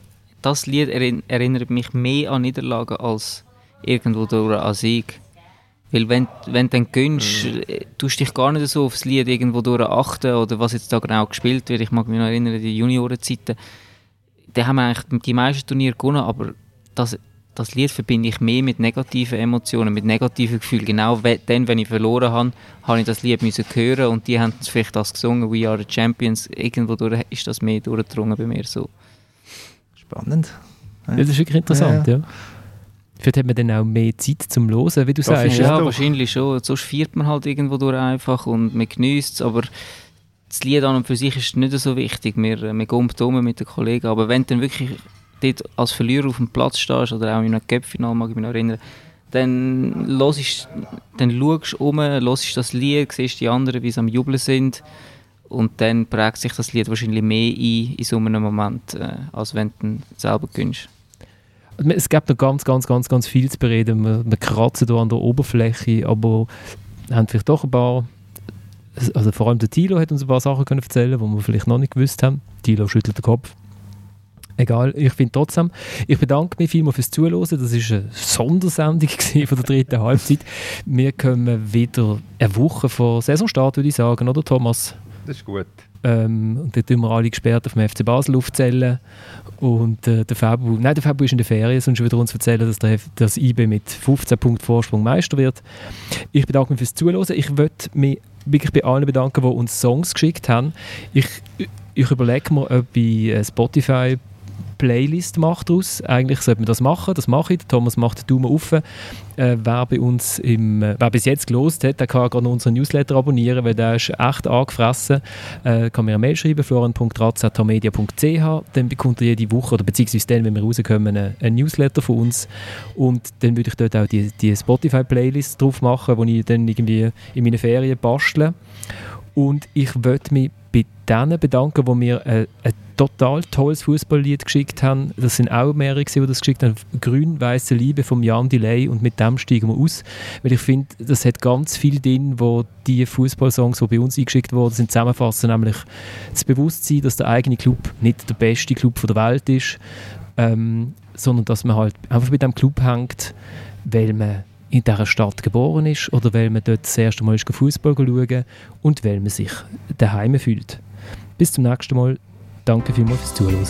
das Lied erinnert mich mehr an Niederlagen als irgendwo durch an Sieg. Weil wenn, wenn du dann gönnst, mhm. Äh, tust du dich gar nicht so aufs Lied irgendwo durch achten oder was jetzt da genau gespielt wird. Ich mag mich noch erinnern, die Juniorenzeiten, da haben wir eigentlich die meisten Turniere gewonnen, aber das, das Lied verbinde ich mehr mit negativen Emotionen, mit negativen Gefühlen. Genau dann, wenn ich verloren habe, habe ich das Lied müssen hören und die haben vielleicht das gesungen, «We are the Champions». Irgendwo durch ist das mehr durchgedrungen bei mir so. Spannend. Ja, das ist wirklich interessant, ja. ja. Vielleicht hat man dann auch mehr Zeit zum Hören, wie du das sagst. Ja, wahrscheinlich schon. Sonst feiert man halt irgendwo durch einfach und man genießt es, aber das Lied an und für sich ist nicht so wichtig. Wir, wir gehen um mit den Kollegen, aber wenn du dann wirklich dort als Verlierer auf dem Platz stehst oder auch in einem Cup-Final, mag ich mich noch erinnern, dann, hörst, dann schaust du um, hörst das Lied, siehst die anderen, wie sie am Jubeln sind und dann prägt sich das Lied wahrscheinlich mehr ein in so einem Moment, äh, als wenn du selber gönnst. Es gibt noch ganz, ganz, ganz, ganz viel zu bereden. Wir, wir kratzen hier an der Oberfläche, aber haben vielleicht doch ein paar also vor allem der Tilo hat uns ein paar Sachen können erzählen, die wir vielleicht noch nicht gewusst haben. Tilo schüttelt den Kopf. Egal, ich finde trotzdem, ich bedanke mich vielmals fürs Zuhören. Das war eine Sondersendung von der dritten Halbzeit. Wir kommen wieder eine Woche vor Saisonstart, würde ich sagen, oder Thomas? Das ist gut. Ähm, und dann tun wir alle Experten vom FC Basel aufzählen. Und äh, der Fabu, nein, der Fabu ist in der Ferien, sonst wieder uns erzählen, dass der, das IB mit 15 Punkten Vorsprung Meister wird. Ich bedanke mich fürs Zuhören. Ich möchte mich wirklich bei allen bedanken, die uns Songs geschickt haben. Ich, ich überlege mir, ob ich Spotify Playlist macht daraus. Eigentlich sollte man das machen, das mache ich. Thomas macht den Daumen auf. Äh, wer, bei uns im, äh, wer bis jetzt gelost hat, der kann gerade unseren Newsletter abonnieren, weil der ist echt angefressen. Äh, kann mir eine Mail schreiben, florian.ratz.media.ch. Dann bekommt er jede Woche, oder beziehungsweise dann, wenn wir rauskommen, ein, ein Newsletter von uns. Und dann würde ich dort auch die, die Spotify-Playlist drauf machen, die ich dann irgendwie in meinen Ferien bastle. Und ich würde mich denen bedanken, die mir ein, ein total tolles Fußballlied geschickt haben. Das sind auch mehrere, die das geschickt haben. Grün-Weiße Liebe von Jan Delay und mit dem steigen wir aus. Weil ich finde, das hat ganz viel drin, wo die Fußballsongs, die bei uns eingeschickt wurden, sind zusammenfassen, nämlich das Bewusstsein, dass der eigene Club nicht der beste Club der Welt ist, ähm, sondern dass man halt einfach mit dem Club hängt, weil man in dieser Stadt geboren ist oder weil man dort das erste Mal Fußball schauen und weil man sich daheim fühlt. Bis zum nächsten Mal. Danke vielmals fürs Zuhören.